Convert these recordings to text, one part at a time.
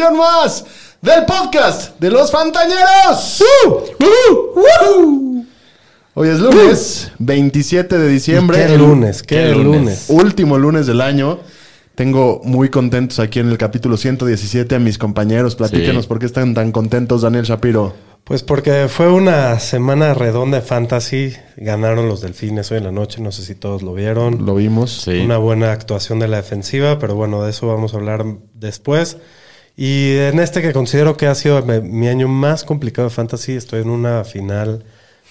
Más del podcast de los Fantañeros. Hoy es lunes, 27 de diciembre. Qué lunes, qué lunes. Último lunes del año. Tengo muy contentos aquí en el capítulo 117 a mis compañeros. Platíquenos Sí. por qué están tan contentos, Daniel Shapiro. Pues porque fue una semana redonda de fantasy. Ganaron los delfines hoy en la noche. No sé si todos lo vieron. Lo vimos. Sí. Una buena actuación de la defensiva, pero bueno, de eso vamos a hablar después. Y en este que considero que ha sido mi, año más complicado de fantasy, estoy en una final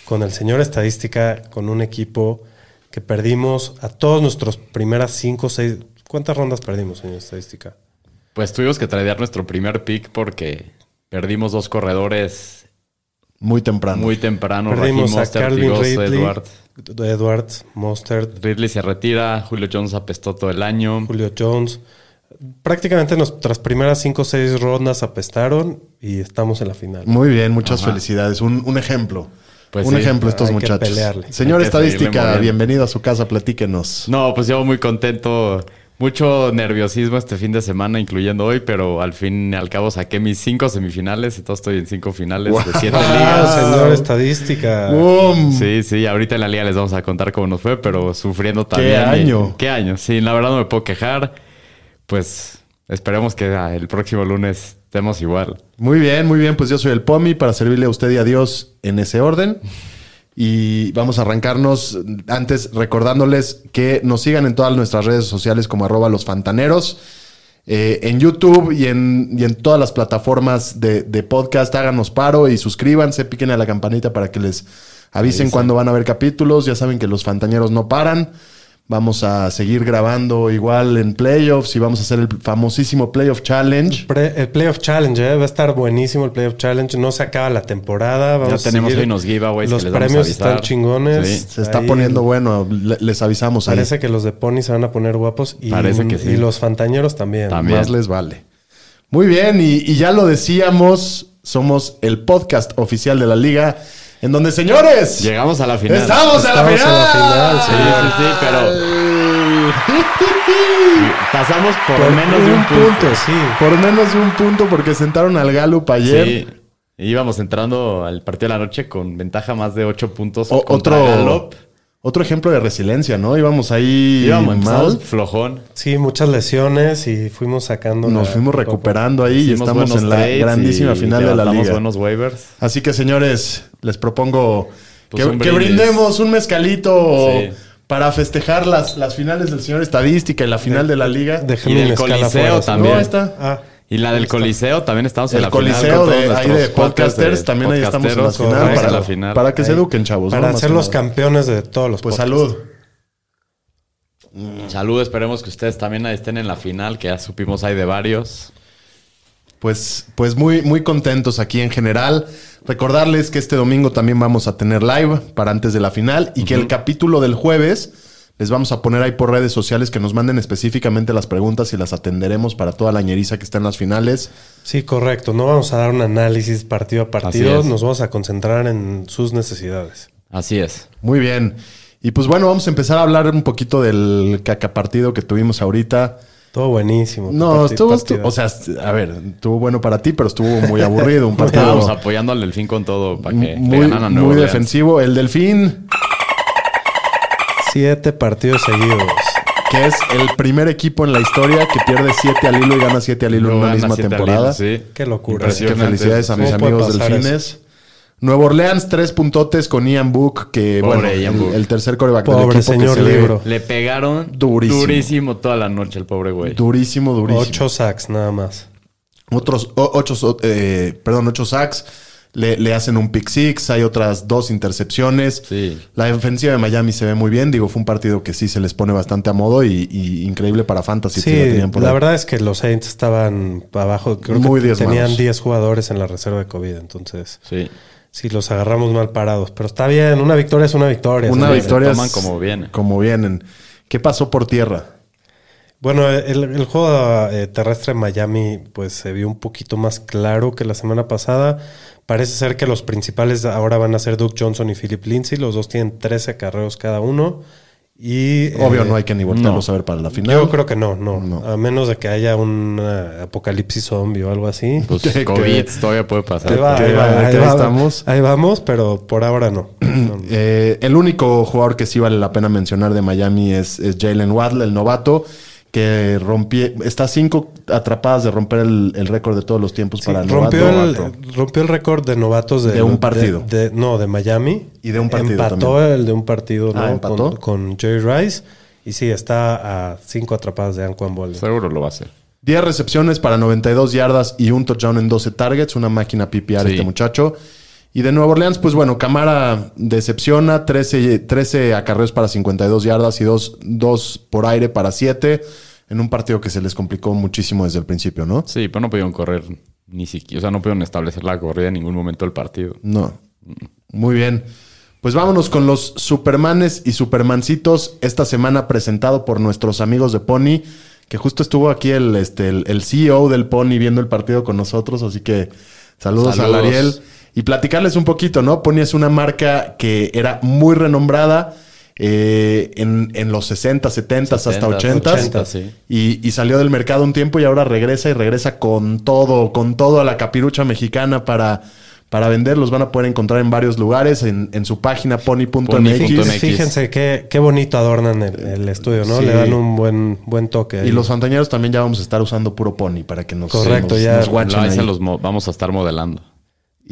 con el señor estadística, con un equipo que perdimos a todos nuestros primeras cinco, seis. ¿Cuántas rondas perdimos, señor estadística? Pues tuvimos que tradear nuestro primer pick porque perdimos dos corredores Muy temprano. muy temprano. Perdimos Raheem a Mostert y Calvin Gus Ridley, Edward. Edwards, Mostert, Ridley se retira, Julio Jones apestó todo el año. Julio Jones. Prácticamente nuestras primeras cinco o seis rondas apestaron y estamos en la final. Muy bien, muchas Ajá. felicidades. Un, un ejemplo. Pues un sí, ejemplo estos hay que muchachos. pelearle. Señor Hay que seguirle Estadística, bienvenido a su casa, platíquenos. No, pues yo muy contento. Mucho nerviosismo este fin de semana, incluyendo hoy, pero al fin y al cabo saqué mis cinco semifinales. Entonces estoy en cinco finales de siete Ah, ligas. señor estadística. Sí, sí, ahorita en la liga les vamos a contar cómo nos fue, pero sufriendo ¿Qué también. Y- año? ¿Qué año? Sí, la verdad no me puedo quejar. Pues esperemos que ah, el próximo lunes estemos igual. Muy bien, muy bien. Pues yo soy el Pomi para servirle a usted y a Dios en ese orden. Y vamos a arrancarnos antes recordándoles que nos sigan en todas nuestras redes sociales como arroba los fantaneros. Eh, en YouTube y en, y en todas las plataformas de, de podcast, háganos paro y suscríbanse, piquen a la campanita para que les avisen cuando van a ver capítulos. Ya saben que los fantañeros no paran. Vamos a seguir grabando igual en playoffs y vamos a hacer el famosísimo Playoff Challenge. Pre- el Playoff Challenge, ¿eh? va a estar buenísimo el Playoff Challenge. No se acaba la temporada. Vamos Ya tenemos hoy unos giveaways que Los les vamos a premios están chingones. Sí. Se está Ahí poniendo bueno, le- les avisamos ahí. Parece que los de Pony se van a poner guapos. Y, Parece que sí. Y los fantañeros también. También. Más les vale. Muy bien, y, y ya lo decíamos, somos el podcast oficial de la liga, en donde, señores, Llegamos a la final. estamos, a la Estamos final. la final, sí, sí, sí, pero- Pasamos por, Por menos de un punto. sí. Por menos de un punto, porque sentaron al Gallup ayer. Sí. Íbamos entrando al partido de la noche con ventaja más de 8 puntos O- contra otro, Gallup. Otro ejemplo de resiliencia, ¿no? Íbamos ahí Íbamos mal, flojón. Sí, muchas lesiones y fuimos sacando. nos la- fuimos poco. recuperando ahí y estamos en la grandísima y final de la liga. buenos waivers. Así que, señores, les propongo Pues que, brindemos un mezcalito Sí. para festejar las, las finales del señor Estadística y la final de, la liga. Déjenme Y escala Coliseo fuera, también. No, ahí está. Ah, Y la del Coliseo también estamos en el la Coliseo final. con de, todos ahí de podcasters, de también ahí estamos en la final para, la final. para que se eduquen, chavos. para ser los campeones de todos los Pues podcasts. salud. Salud, esperemos que ustedes también ahí estén en la final, que ya supimos hay de varios. Pues, pues muy, muy contentos aquí en general. Recordarles que este domingo también vamos a tener live para antes de la final y que el capítulo del jueves les vamos a poner ahí por redes sociales que nos manden específicamente las preguntas y las atenderemos para toda la ñeriza que está en las finales. Sí, correcto. No vamos a dar un análisis partido a partido. Nos vamos a concentrar en sus necesidades. Así es. Muy bien. Y pues bueno, vamos a empezar a hablar un poquito del cacapartido que tuvimos ahorita. Todo buenísimo. No, estuvo, o sea, a ver, estuvo bueno para ti, pero estuvo muy aburrido. Un partido Estábamos apoyando al Delfín con todo para que le muy, ganaran a Nueva muy Orleans. defensivo. El Delfín, Siete partidos seguidos. que es el primer equipo en la historia que pierde siete al hilo y gana siete al hilo en una misma temporada. hilo, sí. Qué locura. Así que felicidades a mis ¿Cómo puede amigos delfines. Nueva Orleans, tres puntotes con Ian Book, que Pobre bueno, Ian el, Book. el tercer coreback del Pobre equipo que señor se ve libro. Le pegaron Durísimo. durísimo. toda la noche el pobre güey. Durísimo, durísimo. Ocho sacks nada más. Otros o- ocho, eh, perdón, ocho sacks. Le, le hacen un pick six, hay otras dos intercepciones. Sí. La defensiva de Miami se ve muy bien. Digo, fue un partido que sí se les pone bastante a modo y, y increíble para Fantasy. Sí, si lo tenían por la ahí. verdad es que los Saints estaban abajo. Creo Muy que tenían 10 jugadores en la reserva de COVID. Entonces, Sí. sí, los agarramos mal parados. Pero está bien, una victoria es una victoria. Una victoria toman es como viene. Como vienen. ¿Qué pasó por tierra? Bueno, el, el juego eh, terrestre en Miami pues se vio un poquito más claro que la semana pasada. Parece ser que los principales ahora van a ser Duke Johnson y Philip Lindsay. Los dos tienen 13 carreos cada uno. Y, Obvio, eh, no hay que ni voltearlos no. a ver para la final. Yo creo que no, no, No. A menos de que haya un eh, apocalipsis zombie o algo así. Pues Que- COVID todavía puede pasar. Ahí va, que- ahí va, que ahí ahí va. estamos. Ahí vamos, pero por ahora no. Eh, el único jugador que sí vale la pena mencionar de Miami es, es Jalen Waddle, el novato, que rompie, está a cinco atrapadas de romper el, el récord de todos los tiempos Sí, para el rompió, novato. el, rompió el récord de novatos de, De un partido. de- de- no, de Miami. Y de un partido Empató también. el de un partido Ah. Con, con Jerry Rice. Y sí, está a cinco atrapadas de Anquan Boldin. Seguro lo va a hacer. 10 recepciones para 92 yardas y un touchdown en 12 targets. Una máquina PPR Sí. este muchacho. Y de Nueva Orleans, pues bueno, Camara decepciona. 13, 13 acarreos para 52 yardas y 2 dos, por aire para 7. En un partido que se les complicó muchísimo desde el principio, ¿no? Sí, pero no pudieron correr ni siquiera. O sea, no pudieron establecer la corrida en ningún momento del partido. No. Muy bien. Pues vámonos con los Supermanes y Supermancitos esta semana presentado por nuestros amigos de Pony, que justo estuvo aquí el, este, el, el CEO del Pony viendo el partido con nosotros, así que saludos, Saludos. a Ariel. Y platicarles un poquito, ¿no? Pony es una marca que era muy renombrada eh, en, en los 60, 70, hasta 70s, 80. 80s, sí. Y, y salió del mercado un tiempo y ahora regresa y regresa con todo, con todo a la capirucha mexicana para, para vender. Los van a poder encontrar en varios lugares, en, en su página pony.mx. Pony.mx. Fíjense, fíjense qué, qué bonito adornan el, el estudio, ¿no? Sí. Le dan un buen, buen toque. ahí. Y los fantañeros también ya vamos a estar usando puro pony para que nos, Correcto, nos- ya. nos guachen Lo- ahí ahí. se los mo- vamos a estar modelando.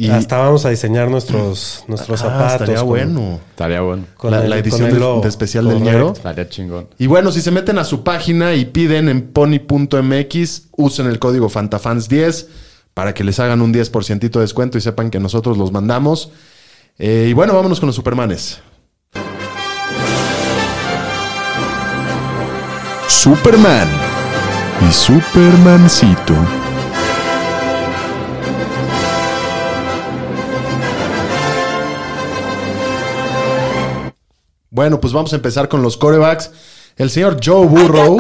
Y Hasta vamos a diseñar nuestros, nuestros Ah, zapatos. estaría con- bueno. Estaría bueno. con La- el- la con edición el de- logo. de especial del ñero. Estaría chingón. Y bueno, si se meten a su página y piden en pony.mx, usen el código FantaFans10 para que les hagan un 10% de descuento y sepan que nosotros los mandamos. Eh, y bueno, vámonos con los Supermanes. Superman y Supermancito. Bueno, pues vamos a empezar con los corebacks. El señor Joe Burrow.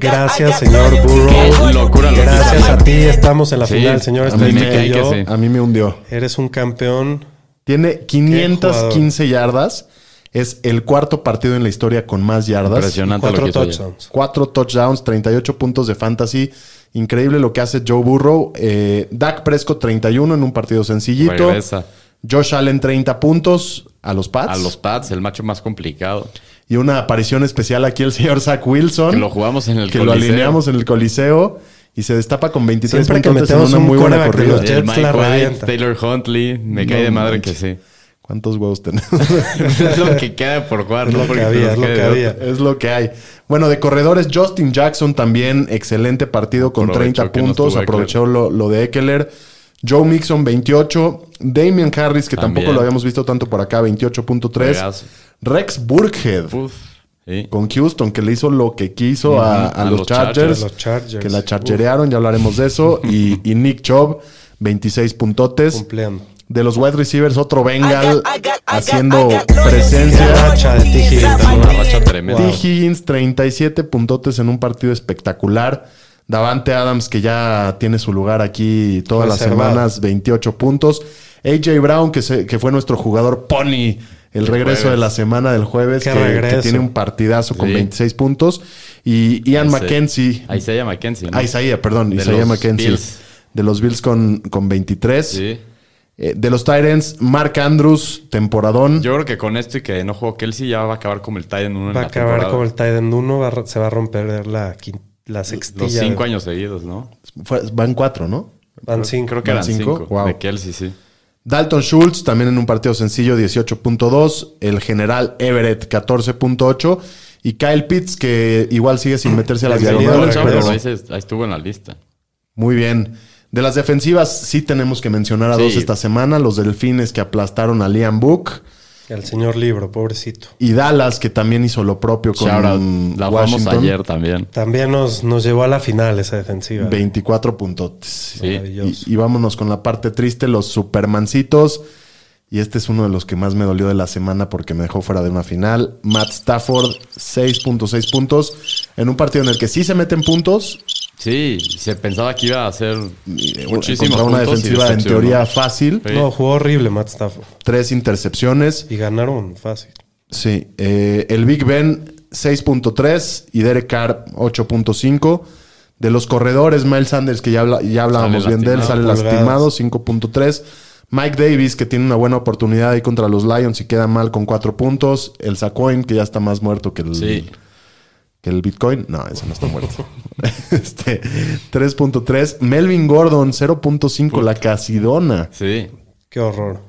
Gracias, señor Burrow. locura Gracias a ti. Estamos en la Sí, final, señor. a mí Estadística me que sí. A mí me hundió. Eres un campeón. Tiene 515 yardas. Es el cuarto partido en la historia con más yardas. Impresionante Cuatro touchdowns. Cuatro touchdowns, 38 puntos de fantasy. Increíble lo que hace Joe Burrow. Eh, Dak Prescott 31 en un partido sencillito. Regresa Josh Allen 30 puntos a los Pats. a los Pats, el macho más complicado. Y una aparición especial aquí el señor Zach Wilson. Que lo jugamos en el Que lo Coliseo. alineamos en el Coliseo. Y se destapa con 23 Siempre que puntos en metemos una un muy buena corrida. los El Jets Mike la White, revienta. Taylor Huntley. Me No cae de madre manches. que sí. ¿Cuántos huevos tenemos? es lo que queda por jugar. Es no lo que porque había, es lo que había. es lo que hay. Bueno, de corredores, Justin Jackson también, excelente partido con Aprovechó 30 que no puntos. aprovechó lo, lo de Eckler. Joe Mixon, 28. Damian Harris, que También. tampoco lo habíamos visto tanto por acá, 28.3. Juegazo. Rex Burkhead Uf. Sí. con Houston, que le hizo lo que quiso a, a a los, los Chargers, Chargers. Los Chargers. Que la charcherearon, ya hablaremos de eso. y, y Nick Chubb, 26 puntotes. De los wide receivers, otro Bengal haciendo presencia. racha de T. Higgins. Una racha tremenda. T. Higgins, 37 puntotes en un partido espectacular. Davante Adams, que ya tiene su lugar aquí todas las semanas, 28 puntos. AJ Brown, que, se- que fue nuestro jugador Pony, el regreso jueves. de la semana del jueves, que, que tiene un partidazo con Sí. 26 puntos. Y Ian Ese- McKenzie, Ahí se llama Mackenzie. ¿no? ah, Isaiah, perdón, De Isaiah McKenzie. Bills. De los Bills con, con 23. Sí. Eh, de los Tyrants, Mark Andrews, temporadón. Yo creo que con esto y que no jugó Kelsey ya va a acabar como el Titan 1 en Va a acabar temporada. como el Titan 1. va a ro- se va a romper la, quin- la sextilla. Los cinco años seguidos, ¿no? Fue- van cuatro, ¿no? Van cinco. Creo que ¿Van eran cinco? cinco. Wow. De Kelsey, sí. Dalton Schultz, también en un partido sencillo, 18.2. El general Everett, 14.8. Y Kyle Pitts, que igual sigue sin meterse a las diagonales. ahí, estuvo en la lista. muy bien. De las defensivas, sí tenemos que mencionar a Sí. dos esta semana: los Delfines que aplastaron a Liam Book El señor libro, pobrecito. y Dallas que también hizo lo propio con Shout out. La jugamos Washington. ayer también. También nos, nos llevó a la final esa defensiva. 24 puntos. Sí. Y vámonos con la parte triste, los Supermancitos. Y este es uno de los que más me dolió de la semana porque me dejó fuera de una final. Matt Stafford, 6.6 puntos. En un partido en el que sí se meten puntos. Sí, se pensaba que iba a ser muchísimos contra una defensiva en teoría fácil. Sí. No, jugó horrible Matt Stafford. Tres intercepciones. Y ganaron fácil. Sí. eh, el Big Ben, 6.3. Y Derek Carr, 8.5. De los corredores, Miles Sanders, que ya, habla- ya hablábamos Sale bien de él, sale lastimado. lastimado, 5.3. Mike Davis, que tiene una buena oportunidad ahí contra los Lions y queda mal con 4 puntos. El Sacoin, que ya está más muerto que el, Sí. Que el Bitcoin. No, ese no está muerto. este, 3.3. Melvin Gordon, 0.5. La Casidona. Sí. Qué horror.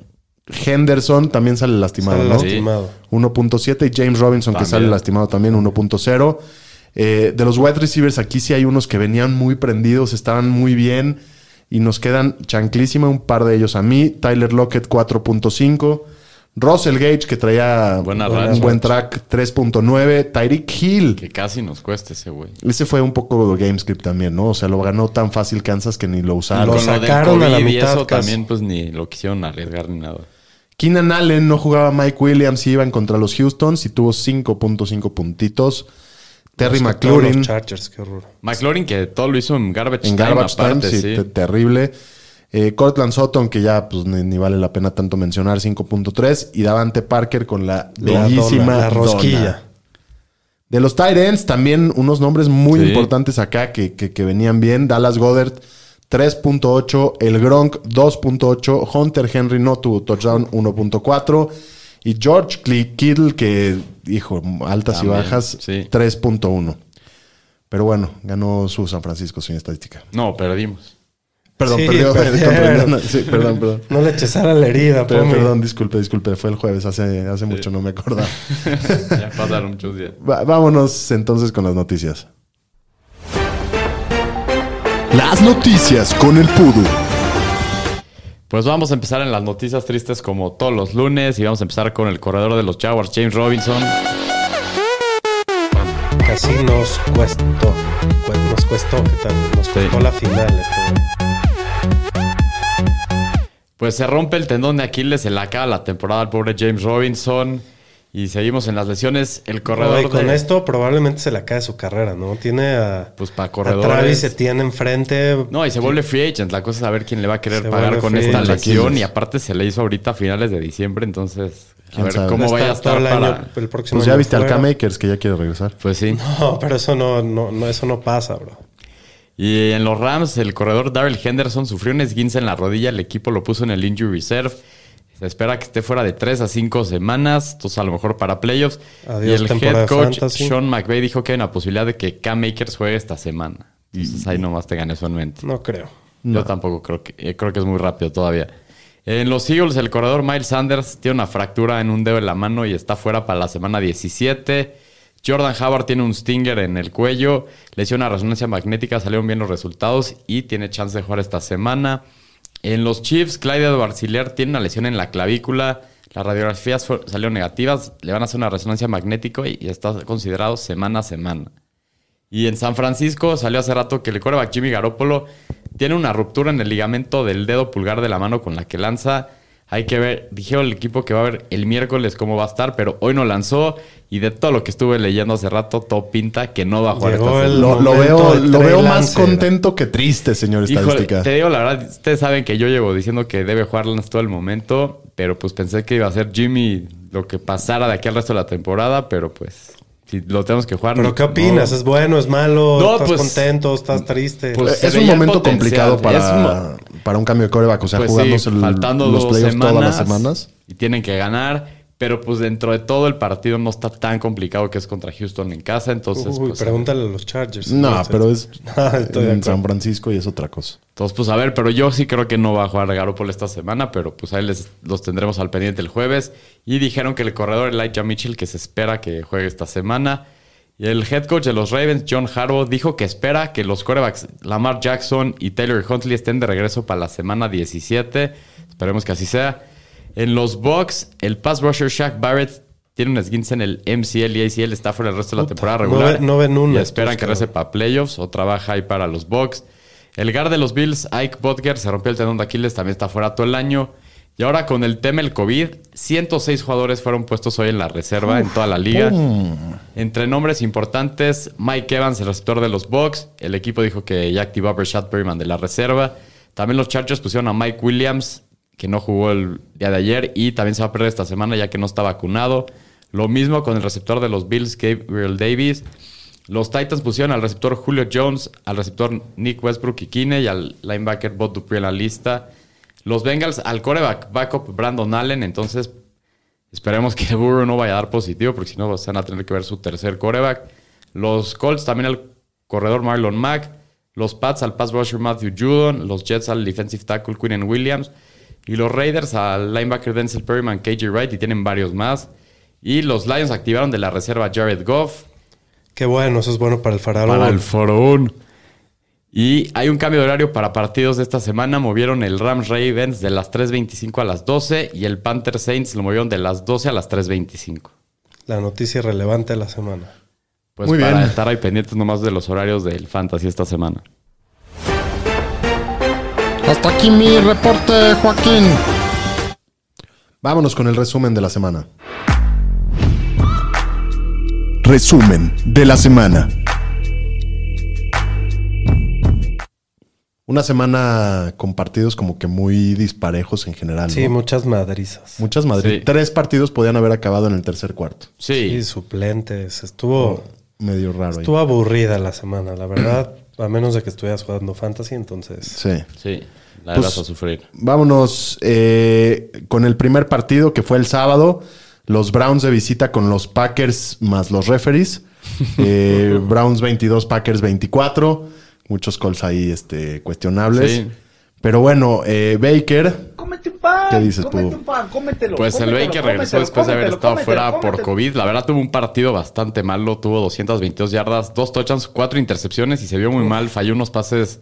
Henderson también sale lastimado, Sale ¿no? lastimado. 1.7 y James Robinson que También. sale lastimado también 1.0. Eh, de los wide receivers aquí sí hay unos que venían muy prendidos, estaban muy bien y nos quedan chanclísima un par de ellos a mí. Tyler Lockett 4.5. Russell Gage que traía Buena un buen track 3.9. Tyreek Hill. Que casi nos cuesta ese güey. Ese fue un poco GameScript también, ¿no? O sea, lo ganó tan fácil Kansas que ni lo usaron. Lo sacaron a la COVID y mitad eso casi. también, pues ni lo quisieron arriesgar ni nada. Keenan Allen no jugaba Mike Williams y iban contra los Houstons y tuvo 5.5 puntitos. Terry McLaurin Los Chargers, qué horror. McLaurin que todo lo hizo en garbage en time Garbage Time, aparte, sí, sí. te- terrible. Eh, Cortland Sutton, que ya pues ni, ni vale la pena tanto mencionar, 5.3. Y Davante Parker con la La bellísima dona, la rosquilla. dona. De los tight ends, también unos nombres muy Sí. importantes acá que, que- que venían bien. Dallas Goddard, 3.8. El Gronk, 2.8. Hunter Henry no tuvo touchdown, 1.4. Y George Kittle, que, hijo, altas También, y bajas, sí. 3.1. Pero bueno, ganó su San Francisco sin estadística. No, perdimos. Perdón, Sí, perdió. Sí, perdón, perdón. No le eches a la herida, Pero, Pomi. perdón, disculpe, disculpe. Fue el jueves, hace, hace mucho, no me acordaba. ya pasaron muchos días. Va- vámonos entonces con las noticias. Las noticias con el Pudu. Pues vamos a empezar en las noticias tristes como todos los lunes y vamos a empezar con el corredor de los Jaguars, James Robinson. Casi nos cuestó. Cu- Nos cuestó, ¿qué tal? Nos costó la final. este. Pues se rompe el tendón de Aquiles, se le acaba la temporada al pobre James Robinson y seguimos en las lesiones. El No, corredor y con de- esto probablemente se le acabe su carrera, ¿no? Tiene a, Pues para a corredores. Travis Etienne enfrente. No, y se vuelve free agent. La cosa es saber quién le va a querer Se pagar con esta lesión. Y aparte se le hizo ahorita a finales de diciembre. Entonces, a ¿Quién ver sabe? cómo vaya a estar el para... año, el próximo Pues ya año viste al fuera. K-Makers que ya quiere regresar. Pues sí. No, pero eso no, no, no, eso no pasa, bro. Y en los Rams, el corredor Daryl Henderson sufrió un esguince en la rodilla. El equipo lo puso en el injury reserve. Se espera que esté fuera de 3 a 5 semanas. Entonces, a lo mejor para playoffs. Adiós, y el head coach fantasy. Sean McVay dijo que hay una posibilidad de que Cam Akers juegue esta semana. Entonces, ahí nomás tengan eso en mente. No creo. Yo tampoco creo que eh, creo que es muy rápido todavía. En los Eagles, el corredor Miles Sanders tiene una fractura en un dedo de la mano y está fuera para la semana 17. Jordan Howard tiene un stinger en el cuello, lesión a resonancia magnética, salieron bien los resultados y tiene chance de jugar esta semana. En los Chiefs, Clyde edwards tiene una lesión en la clavícula. Las radiografías salieron negativas, le van a hacer una resonancia magnética y está considerado semana a semana. Y en San Francisco salió hace rato que el quarterback Jimmy Garoppolo tiene una ruptura en el ligamento del dedo pulgar de la mano con la que lanza. Hay que ver, dijeron el equipo que va a ver el miércoles cómo va a estar, pero hoy no lanzó. Y de todo lo que estuve leyendo hace rato, todo pinta que no va a jugar Llegó esta el- semana. Lo, veo, lo veo más contento que triste, señor Híjole, estadística. te digo la verdad, ustedes saben que yo llevo diciendo que debe jugar Lance todo el momento, pero pues pensé que iba a ser Jimmy lo que pasara de aquí al resto de la temporada, pero pues si lo tenemos que jugar. ¿Pero qué no. opinas? ¿Es bueno? ¿Es malo? No, ¿Estás pues- contento? ¿Estás triste? pues, es un momento complicado para, Es para un cambio de coreback. O sea, Pues jugándose sí, el- faltando los playoffs semanas, todas las semanas. Y tienen que ganar. Pero pues dentro de todo el partido no está tan complicado que es contra Houston en casa. Entonces, Uy, pues, pregúntale a los Chargers. No, entonces. pero es en. San Francisco y es otra cosa. entonces, pues a ver, pero yo sí creo que no va a jugar Garoppolo esta semana, pero pues ahí les, los tendremos al pendiente el jueves. Y dijeron que el corredor Elijah Mitchell, que se espera que juegue esta semana. Y el head coach de los Ravens, John Harbaugh, dijo que espera que los quarterbacks Lamar Jackson y Taylor Huntley estén de regreso para la semana 17. Esperemos que así sea. En los Bucks, el pass rusher Shaq Barrett tiene un esguince en el MCL y ACL, está fuera el resto de la temporada regular. no ven una, Y esperan que regrese para playoffs o trabaja ahí para los Bucks. El guard de los Bills, Ike Butker, se rompió el tendón de Aquiles, también está fuera todo el año. Y ahora con el tema del COVID, 106 jugadores fueron puestos hoy en la reserva en toda la liga. Entre nombres importantes, Mike Evans, el receptor de los Bucks. El equipo dijo que ya activó a Brashad Perryman de la reserva. También los Chargers pusieron a Mike Williams, que no jugó el día de ayer y también se va a perder esta semana ya que no está vacunado. Lo mismo con el receptor de los Bills, Gabriel Davis. Los Titans pusieron al receptor Julio Jones, al receptor Nick Westbrook y Kine y al linebacker Bob Dupree en la lista. Los Bengals al coreback backup Brandon Allen. Entonces, esperemos que Burrow no vaya a dar positivo porque si no van a tener que ver su tercer coreback. Los Colts también al corredor Marlon Mack. Los Pats al pass rusher Matthew Judon. Los Jets al defensive tackle Quinn Williams. Y los Raiders al linebacker Denzel Perryman, KJ Wright y tienen varios más. Y los Lions activaron de la reserva Jared Goff. Qué bueno, eso es bueno para el faraón. Para el faraón. Y hay un cambio de horario para partidos de esta semana. Movieron el Rams Ravens de las 3.25 a las 12 y el Panther Saints lo movieron de las 12 a las 3.25. La noticia relevante de la semana. Pues Muy para bien. estar ahí pendientes nomás de los horarios del Fantasy esta semana. Hasta aquí mi reporte, Joaquín. Vámonos con el resumen de la semana. Resumen de la semana. Una semana con partidos como que muy disparejos en general. Sí, ¿no? muchas madrizas. Muchas Madrid. Sí. Tres partidos podían haber acabado en el tercer cuarto. Sí, Sí, suplentes. Estuvo, Medio raro ahí. estuvo aburrida la semana, la verdad. A menos de que estuvieras jugando fantasy, entonces. Sí. sí. La Pues- vas a sufrir. Vámonos eh, con el primer partido que fue el sábado. Los Browns de visita con los Packers más los referees. Eh, Browns 22, Packers 24. Muchos calls ahí este, cuestionables. Sí. Pero bueno, eh, Baker. Cómete un pan. ¿Qué dices cómete tú? un pan, cómetelo. Pues el Baker regresó cómetelo, después de haber estado cómetelo, fuera por cómetelo. COVID. La verdad tuvo un partido bastante malo. Tuvo 222 yardas, dos touchdowns, cuatro intercepciones y se vio muy mal. Falló unos pases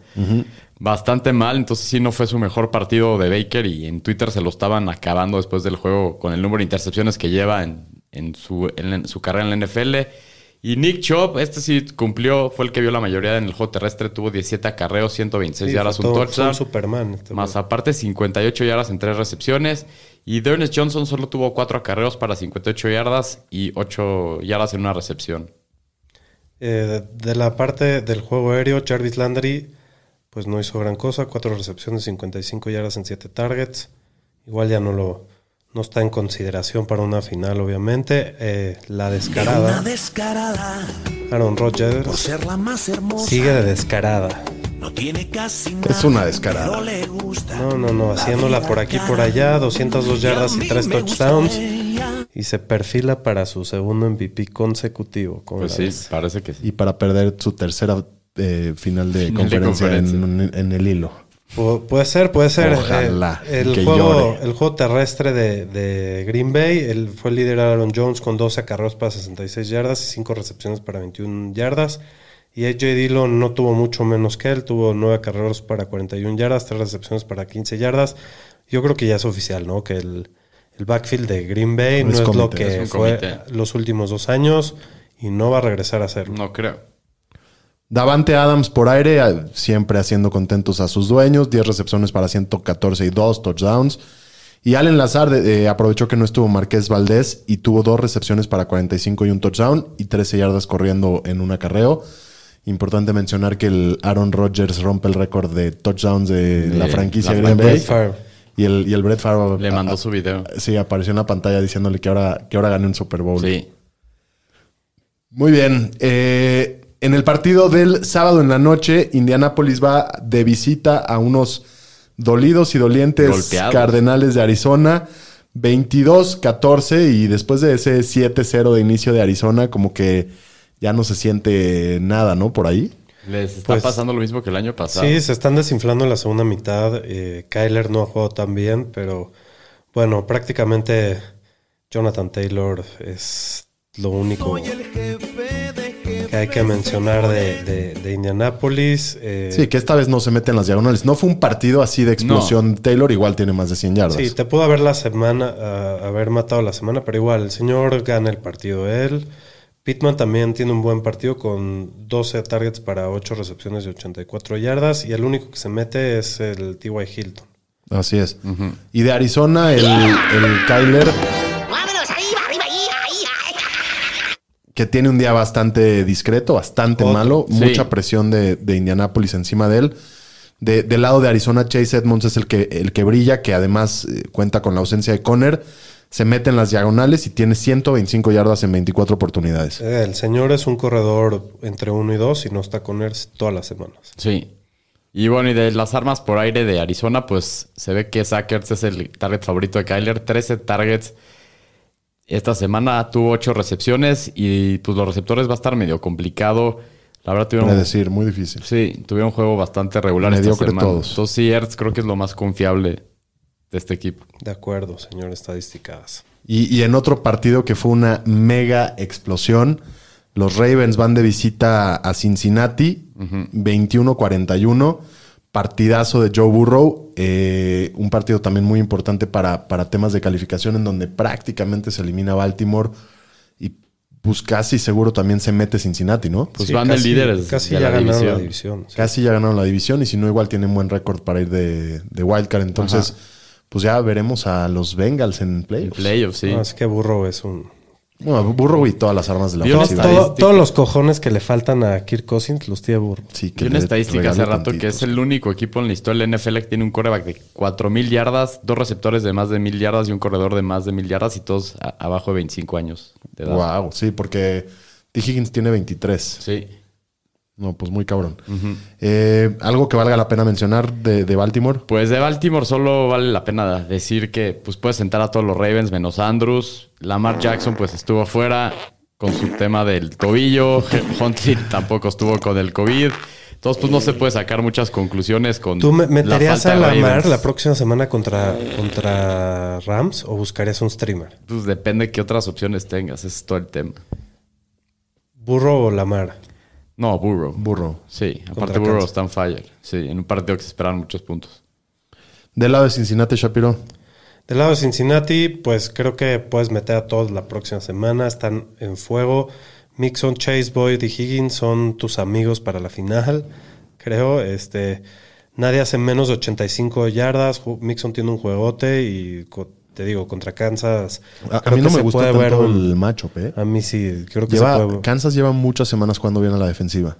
bastante mal. Entonces sí no fue su mejor partido de Baker y en Twitter se lo estaban acabando después del juego con el número de intercepciones que lleva en, en su, en su carrera en la NFL. Y Nick Chubb, este sí cumplió, fue el que vio la mayoría en el juego terrestre. Tuvo 17 acarreos, 126 Sí, yardas, un touchdown. Superman. este Más güey. aparte, 58 yardas en tres recepciones. Y Dearness Johnson solo tuvo cuatro acarreos para 58 yardas y 8 yardas en una recepción. Eh, de, la parte del juego aéreo, Jarvis Landry, pues no hizo gran cosa. Cuatro recepciones, 55 yardas en 7 targets. Igual ya no lo no está en consideración para una final, obviamente. Eh, la Una descarada, descarada Aaron por Rodgers, ser la más hermosa. sigue de descarada. No tiene casi nada. Es una descarada. Pero le gusta. No, no, no, La haciéndola por aquí, por allá, 202 yardas y mí 3 me gusta touchdowns. Y se perfila para su segundo MVP consecutivo. ¿cómo Pues sí, parece que sí. Y para perder su tercera eh, final de Final de conferencia, en- conferencia. En, el hilo. Pu- puede ser, puede ser. Ojalá Eh, el, que juego, llore. el juego terrestre de, de Green Bay, él fue el líder Aaron Jones con 12 acarreos para 66 yardas y 5 recepciones para 21 yardas. Y AJ Dillon no tuvo mucho menos que él, tuvo 9 acarreos para 41 yardas, 3 recepciones para 15 yardas. Yo creo que ya es oficial, ¿no? Que el, el backfield de Green Bay No no es lo que fue comité. los últimos dos años y no va a regresar a hacerlo. No creo. Davante Adams por aire, eh, siempre haciendo contentos a sus dueños. 10 recepciones para 114 y 2 touchdowns. Y Allen Lazar eh, aprovechó que no estuvo Marqués Valdés y tuvo dos recepciones para 45 y un touchdown y 13 yardas corriendo en un acarreo. Importante mencionar que el Aaron Rodgers rompe el récord de touchdowns de, De la franquicia la Green Bay. Y el, y el Brett Favre Le a- mandó su video. Sí, apareció en la pantalla diciéndole que ahora, que ahora gane un Super Bowl. Sí. Muy bien. Eh, en el partido del sábado en la noche, Indianapolis va de visita a unos dolidos y dolientes Golpeados. Cardenales de Arizona. 22-14 y después de ese 7-0 de inicio de Arizona, como que ya no se siente nada, ¿no? Por ahí. Les está Pues- pasando lo mismo que el año pasado. Sí, se están desinflando en la segunda mitad. Eh, Kyler no ha jugado tan bien, pero bueno, prácticamente Jonathan Taylor es lo único que hay que mencionar de, de, de Indianapolis. eh, Sí, que esta vez no se mete en las diagonales. No fue un partido así de explosión. Taylor igual tiene más de 100 yardas. Sí, te pudo haber la semana, haber matado la semana, pero igual, el señor gana el partido él. Pittman también tiene un buen partido con 12 targets para 8 recepciones de 84 yardas y el único que se mete es el T.Y. Hilton. Así es. Y de Arizona, el, el Kyler, que tiene un día bastante discreto, bastante Otro. malo. Sí. Mucha presión de, de Indianapolis encima de él. De- del lado de Arizona, Chase Edmonds es el que, el que brilla, que además eh, cuenta con la ausencia de Conner. Se mete en las diagonales y tiene 125 yardas en 24 oportunidades. Eh, El señor es un corredor entre 1 y 2 y no está con él todas las semanas. Sí. Y bueno, y de las armas por aire de Arizona, pues se ve que Sackers es el target favorito de Kyler. 13 targets. Esta semana tuvo 8 recepciones y pues los receptores va a estar medio complicado. La verdad tuvieron... Es decir, muy difícil. Sí, tuvieron un juego bastante regular esta semana. todos. Entonces sí, Ertz creo que es lo más confiable de este equipo. De acuerdo, señor estadísticas. Y, y en otro partido que fue una mega explosión, los Ravens van de visita a Cincinnati, 21-41. Partidazo de Joe Burrow. eh, un partido también muy importante para, para temas de calificación, en donde prácticamente se elimina Baltimore. Y pues casi seguro también se mete Cincinnati, ¿no? Pues Sí, van de casi- líderes Casi de ya la ganaron división. la división. sí. Casi ya ganaron la división y si no, igual tienen buen récord para ir de, de Wildcard. Entonces, pues ya veremos a los Bengals en En playoffs. playoffs, sí. No, es que Burrow es un... Bueno, Burrow y todas las armas de la ofensiva. Todo- todos los cojones que le faltan a Kirk Cousins los tiene Burrow. Sí, que una estadística hace rato que es el único equipo en la historia del NFL que tiene un coreback de 4.000 yardas, dos receptores de más de 1.000 yardas y un corredor de más de 1.000 yardas y todos a- abajo de 25 años de edad. Wow, sí, porque T. Higgins tiene 23. Sí. No, pues muy cabrón. Eh, Algo que valga la pena mencionar de, de Baltimore. Pues de Baltimore solo vale la pena decir que pues puedes sentar a todos los Ravens menos Andrews. Lamar Jackson pues estuvo fuera con su tema del tobillo. Huntley tampoco estuvo con el COVID. Entonces pues no se puede sacar muchas conclusiones con ¿Tú me- la meterías falta a Lamar la próxima semana contra, contra Rams o buscarías un streamer? Pues depende qué otras opciones tengas. Ese es todo el tema. ¿Burro o Lamar? No, Burrow. Burrow. Sí, aparte Burrow Kansas. está en fire. Sí, en un partido que se esperan muchos puntos. Del lado de Cincinnati, Shapiro. Del lado de Cincinnati, pues creo que puedes meter a todos la próxima semana. Están en fuego. Mixon, Chase, Boyd y Higgins son tus amigos para la final. Creo. Este, nadie hace menos de 85 yardas. Mixon tiene un juegote y te digo, contra Kansas. A, mí no me gusta puede ver un- el matchup, ¿eh? A mí sí, creo que Lleva- se puede. Kansas lleva muchas semanas jugando bien a la defensiva.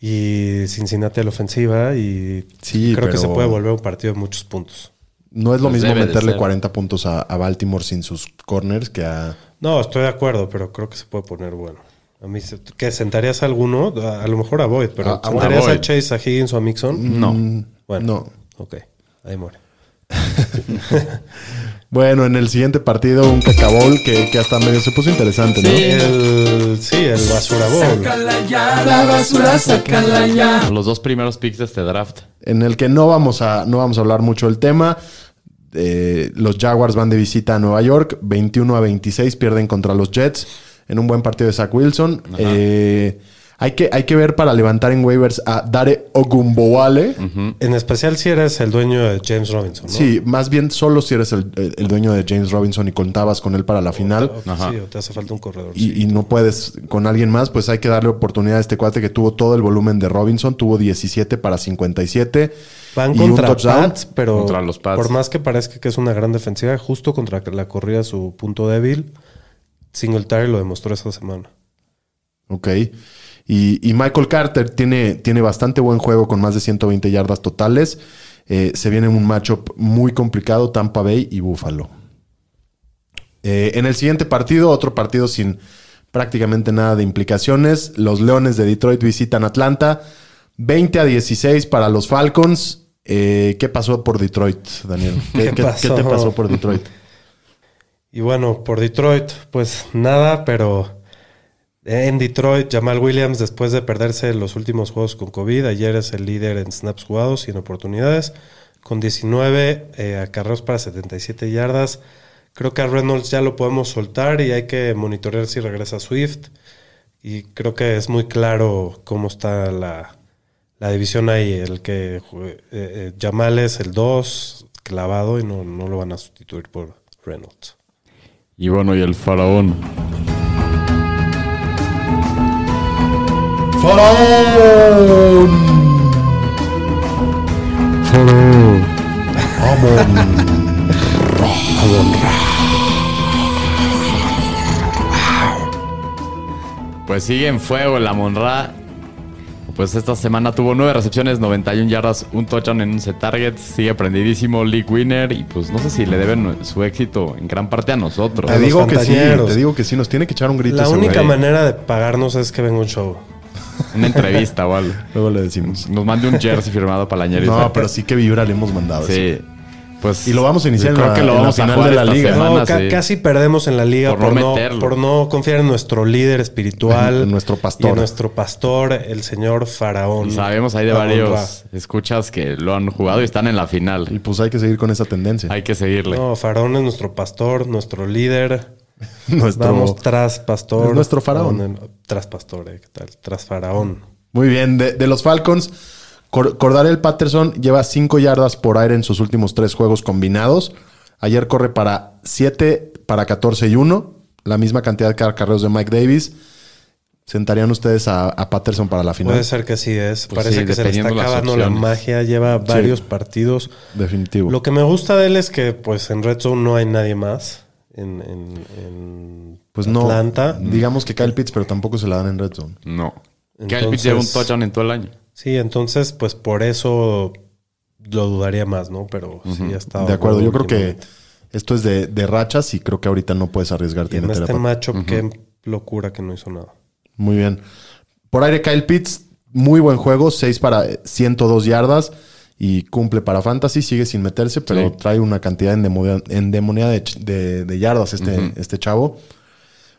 Y Cincinnati a la ofensiva. Y Sí, creo que se puede volver un partido de muchos puntos. No es lo Pues mismo meterle ser. 40 puntos a, a Baltimore sin sus corners que a... No, estoy de acuerdo, pero creo que se puede poner bueno. A mí, se- ¿qué? ¿Sentarías a alguno? A, a lo mejor a Boyd, pero a ¿sentarías a, Boyd. Chase, a Higgins o a Mixon? No. Mm, Bueno, No. ok, ahí muere. Bueno, en el siguiente partido, un cacabowl que, que hasta medio se puso interesante, ¿no? El, sí, el basura bowl. Los dos primeros picks de este draft. En el que no vamos a, no vamos a hablar mucho del tema. Eh, los Jaguars van de visita a Nueva York, 21 a 26, pierden contra los Jets en un buen partido de Zach Wilson. Eh, hay, que, hay que ver para levantar en waivers a Dare Ogumbowale. En especial si eres el dueño de James Robinson, ¿no? Sí, más bien solo si eres el, el- el dueño de James Robinson y contabas con él para la final. O- Ajá. Sí, o te hace falta un corredor. y, sí. y no puedes con alguien más, pues hay que darle oportunidad a este cuate que tuvo todo el volumen de Robinson, tuvo 17 para 57. Van y un contra touchdown. Pats, pero Contra los Pats. por más que parezca que es una gran defensiva, justo contra la corrida su punto débil, Singletary lo demostró esa semana. Ok. Y, y Michael Carter tiene, tiene bastante buen juego con más de 120 yardas totales. Eh, se viene un matchup muy complicado, Tampa Bay y Buffalo. Eh, en el siguiente partido, otro partido sin prácticamente nada de implicaciones. Los Leones de Detroit visitan Atlanta. 20 a 16 para los Falcons. Eh, ¿Qué pasó por Detroit, Daniel? ¿Qué, ¿Qué qué- pasó? qué te pasó por Detroit? Y bueno, por Detroit, pues nada, pero en Detroit, Jamal Williams, después de perderse los últimos juegos con COVID, ayer es el líder en snaps jugados y en oportunidades, con 19 eh, acarreos para 77 yardas. Creo que a Reynolds ya lo podemos soltar y hay que monitorear si regresa Swift. Y creo que es muy claro cómo está la, la división ahí. El que eh, eh, Jamal es el 2, clavado, y no, no lo van a sustituir por Reynolds. Y bueno, y el faraón. ¡Faraón! Pues sigue en fuego la Monra. Pues esta semana tuvo nueve recepciones, 91 yardas, un touchdown en 11 targets. Sigue prendidísimo, league winner. Y pues no sé si le deben su éxito en gran parte a nosotros. Te digo que sí, te digo que sí, nos tiene que echar un grito La ese única güey. manera de pagarnos es que venga un show. Una entrevista o algo. Luego le decimos. Nos mande un jersey firmado para la. No, pero sí que vibra le hemos mandado. Sí. Pues. Y lo vamos a iniciar en creo la- que lo en la vamos a final jugar de la liga. semana, No, ca- sí. casi perdemos en la liga Por por, no por no confiar en nuestro líder espiritual. En nuestro pastor. Y en nuestro pastor, el señor Faraón. Y sabemos hay de Ra. varios escuchas que lo han jugado y están en la Y final. pues hay que seguir con esa tendencia. Hay que seguirle. No, Faraón es nuestro pastor, nuestro líder. Nuestro- Vamos tras pastor. Es nuestro faraón. No, no, Tras pastor, eh, ¿qué tal? Tras Faraón. Muy bien, de, de los Falcons, Cor- Cordarel Patterson lleva 5 yardas por aire en sus últimos tres juegos combinados. Ayer corre para 7, para 14 y 1, la misma cantidad de carreos de Mike Davis. ¿Sentarían ustedes a, a Patterson para la final? Puede ser que sí es. Pues Parece sí, que se le está acabando la magia. Lleva varios partidos. Definitivo. Lo que me gusta de él es que pues en Red Zone no hay nadie más. En, en- en pues no, digamos que Kyle Pitts, pero tampoco se la dan en Red Zone. No. Kyle Pitts lleva un touchdown en todo el año. Sí, entonces pues por eso lo dudaría más, ¿no? Pero sí ha estado. de acuerdo, yo creo que esto es de, de rachas y creo que ahorita no puedes arriesgarte Y en en este macho, qué locura que no hizo nada. Muy bien. Por aire, Kyle Pitts, muy buen juego, 6 para 102 yardas y cumple para Fantasy, sigue sin meterse, pero Sí. trae una cantidad endemoniada endemoniada de, de- de yardas este, este chavo.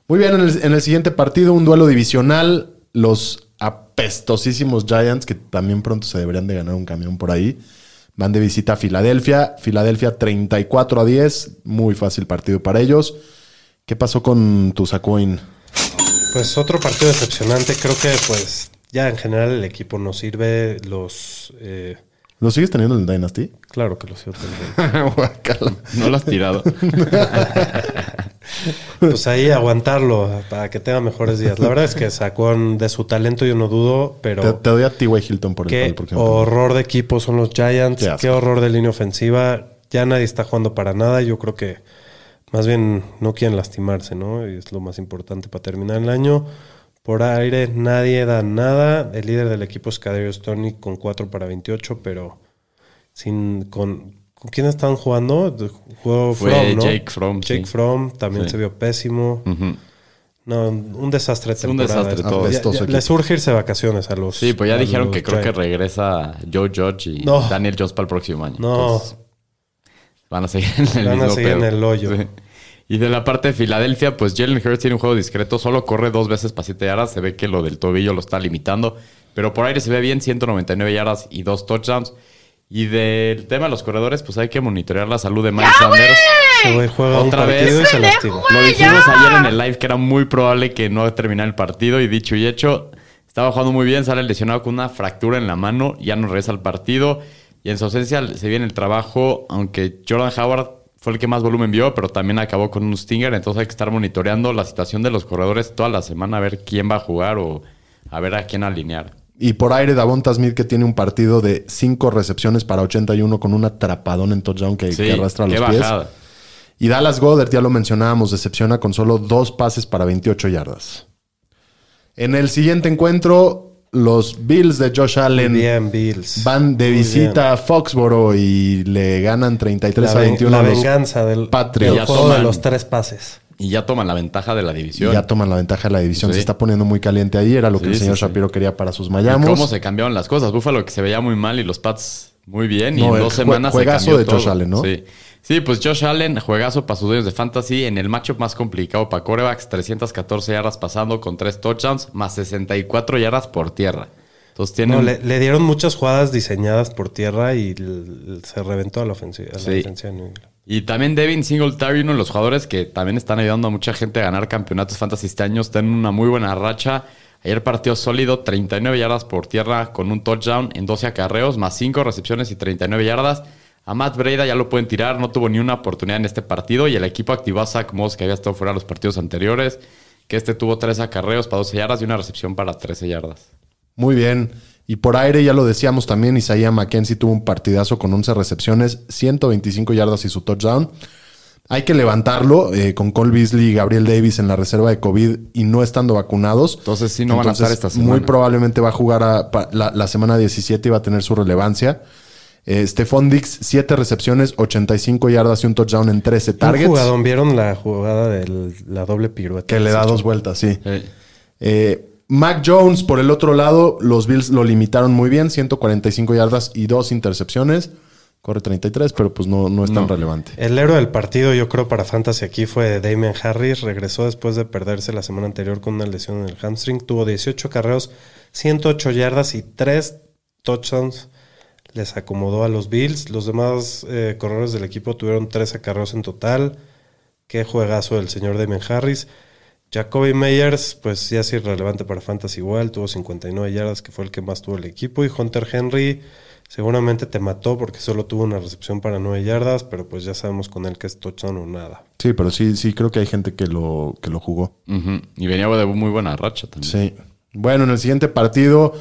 Muy bien, en el, en el siguiente partido, un duelo divisional, los apestosísimos Giants, que también pronto se deberían de ganar un camión por ahí, van de visita a Filadelfia. Filadelfia 34 a 10, muy fácil partido para ellos. ¿Qué pasó con tu Sacoin? Pues otro partido decepcionante. Creo que pues ya en general el equipo no sirve. Los... eh, ¿Lo sigues teniendo en el Dynasty? claro que sirve. también. Guácala. No lo has tirado. Pues ahí aguantarlo para que tenga mejores días. La verdad es que sacó de su talento, yo no dudo, pero... te, te doy a T.Y. Hilton por el, Qué horror de equipo son los Giants. Qué, horror de línea ofensiva. Ya nadie está jugando para nada. Yo creo que más bien no quieren lastimarse, ¿no? Y es lo más importante para terminar el año. Por aire nadie da nada. El líder del equipo es Kadarius Tony con 4 para 28, pero sin con ¿con quién estaban jugando? Jugó Fue. Jake Fromm, Jake sí. Fromm también Sí. se vio pésimo. No, un desastre de un temporada. desastre todo. ya- ya- les urge irse de vacaciones a los Sí, pues ya dijeron que creo que regresa Joe Judge y No. Daniel Jones para el próximo año. No, Entonces, van a seguir en el Van a seguir en el hoyo. Sí. Y de la parte de Filadelfia, pues Jalen Hurts tiene un juego discreto. Solo corre dos veces para 7 yardas. Se ve que lo del tobillo lo está limitando. Pero por aire se ve bien, 199 yardas y dos touchdowns. Y del tema de los corredores, pues hay que monitorear la salud de Miles Sanders. güey juega Otra vez. y se. Lo dijimos ayer en el live que era muy probable que no terminara el partido. Y dicho y hecho, estaba jugando muy bien. Sale lesionado con una fractura en la mano. Ya no regresa al partido. Y en su ausencia se viene el trabajo. Aunque Jordan Howard fue el que más volumen vio, pero también acabó con un stinger. Entonces hay que estar monitoreando la situación de los corredores toda la semana. A ver quién va a jugar o a ver a quién alinear. Y por aire, Davonta Smith, que tiene un partido de 5 recepciones para 81 con un atrapadón en touchdown que, Sí, que arrastra los pies. bajada. Y Dallas Goddard, ya lo mencionábamos, decepciona con solo dos pases para 28 yardas. En el siguiente encuentro, los Bills de Josh Allen Bien, Bills. van de Muy visita a Foxboro y le ganan 33 la, a ven- 21 la a los venganza del, Patriots. del de los tres pases. Y ya toman la ventaja de la y división. ya toman la ventaja de la división. Sí. Se está poniendo muy caliente ahí. Era lo que el señor sí, sí. Shapiro quería para sus Mayamos. ¿Cómo se cambiaron las cosas? Buffalo que se veía muy mal y los Pats muy bien. Y en dos semanas se juegazo cambió de Josh. Allen, ¿no? Sí. Sí, pues Josh Allen, juegazo para sus dueños de fantasy en el matchup más complicado para corebacks. 314 yardas pasando con 3 touchdowns, más 64 yardas por tierra. Entonces tienen... No, le, le dieron muchas jugadas diseñadas por tierra y se reventó a la ofensiva. a la Sí. de New England. Y también Devin Singletary, uno de los jugadores que también están ayudando a mucha gente a ganar campeonatos fantasy este año, está en una muy buena racha. Ayer partió sólido, 39 yardas por tierra con un touchdown en 12 acarreos, más 5 recepciones y 39 yardas. A Matt Breda ya lo pueden tirar, no tuvo ni una oportunidad en este partido y el equipo activó a Zach Moss, que había estado fuera de los partidos anteriores, que este tuvo 3 acarreos para 12 yardas y una recepción para 13 yardas. Muy bien. Y por aire, ya lo decíamos también, Isaiah McKenzie tuvo un partidazo con 11 recepciones, 125 yardas y su touchdown. Hay que levantarlo eh, con Cole Beasley y Gabriel Davis en la reserva de COVID y no estando vacunados. Entonces sí no van a estar esta semana. Muy probablemente va a jugar a- pa- la, la semana 17 y va a tener su relevancia. Eh, Stephon Dix, 7 recepciones, 85 yardas y un touchdown en 13 Un targets. jugadón, ¿vieron la jugada de la doble pirueta? Que le da dos vueltas, sí. Eh, Eh, Mac Jones, por el otro lado, los Bills lo limitaron muy bien, 145 yardas y dos intercepciones. Corre 33, pero pues no, no es tan No. relevante. El héroe del partido, yo creo, para Fantasy aquí fue Damian Harris. Regresó después de perderse la semana anterior con una lesión en el hamstring. Tuvo 18 carreos, 108 yardas y 3 touchdowns. Les acomodó a los Bills. Los demás eh, corredores del equipo tuvieron 13 carreos en total. Qué juegazo del señor Damian Harris. Jacoby Meyers, pues ya es irrelevante para Fantasy igual. Tuvo 59 yardas, que fue el que más tuvo el equipo. Y Hunter Henry seguramente te mató porque solo tuvo una recepción para 9 yardas. Pero pues ya sabemos con él que es touchdown o nada. Sí, pero sí, sí creo que hay gente que lo, que lo jugó. Y venía de muy buena racha también. Sí. Bueno, en el siguiente partido,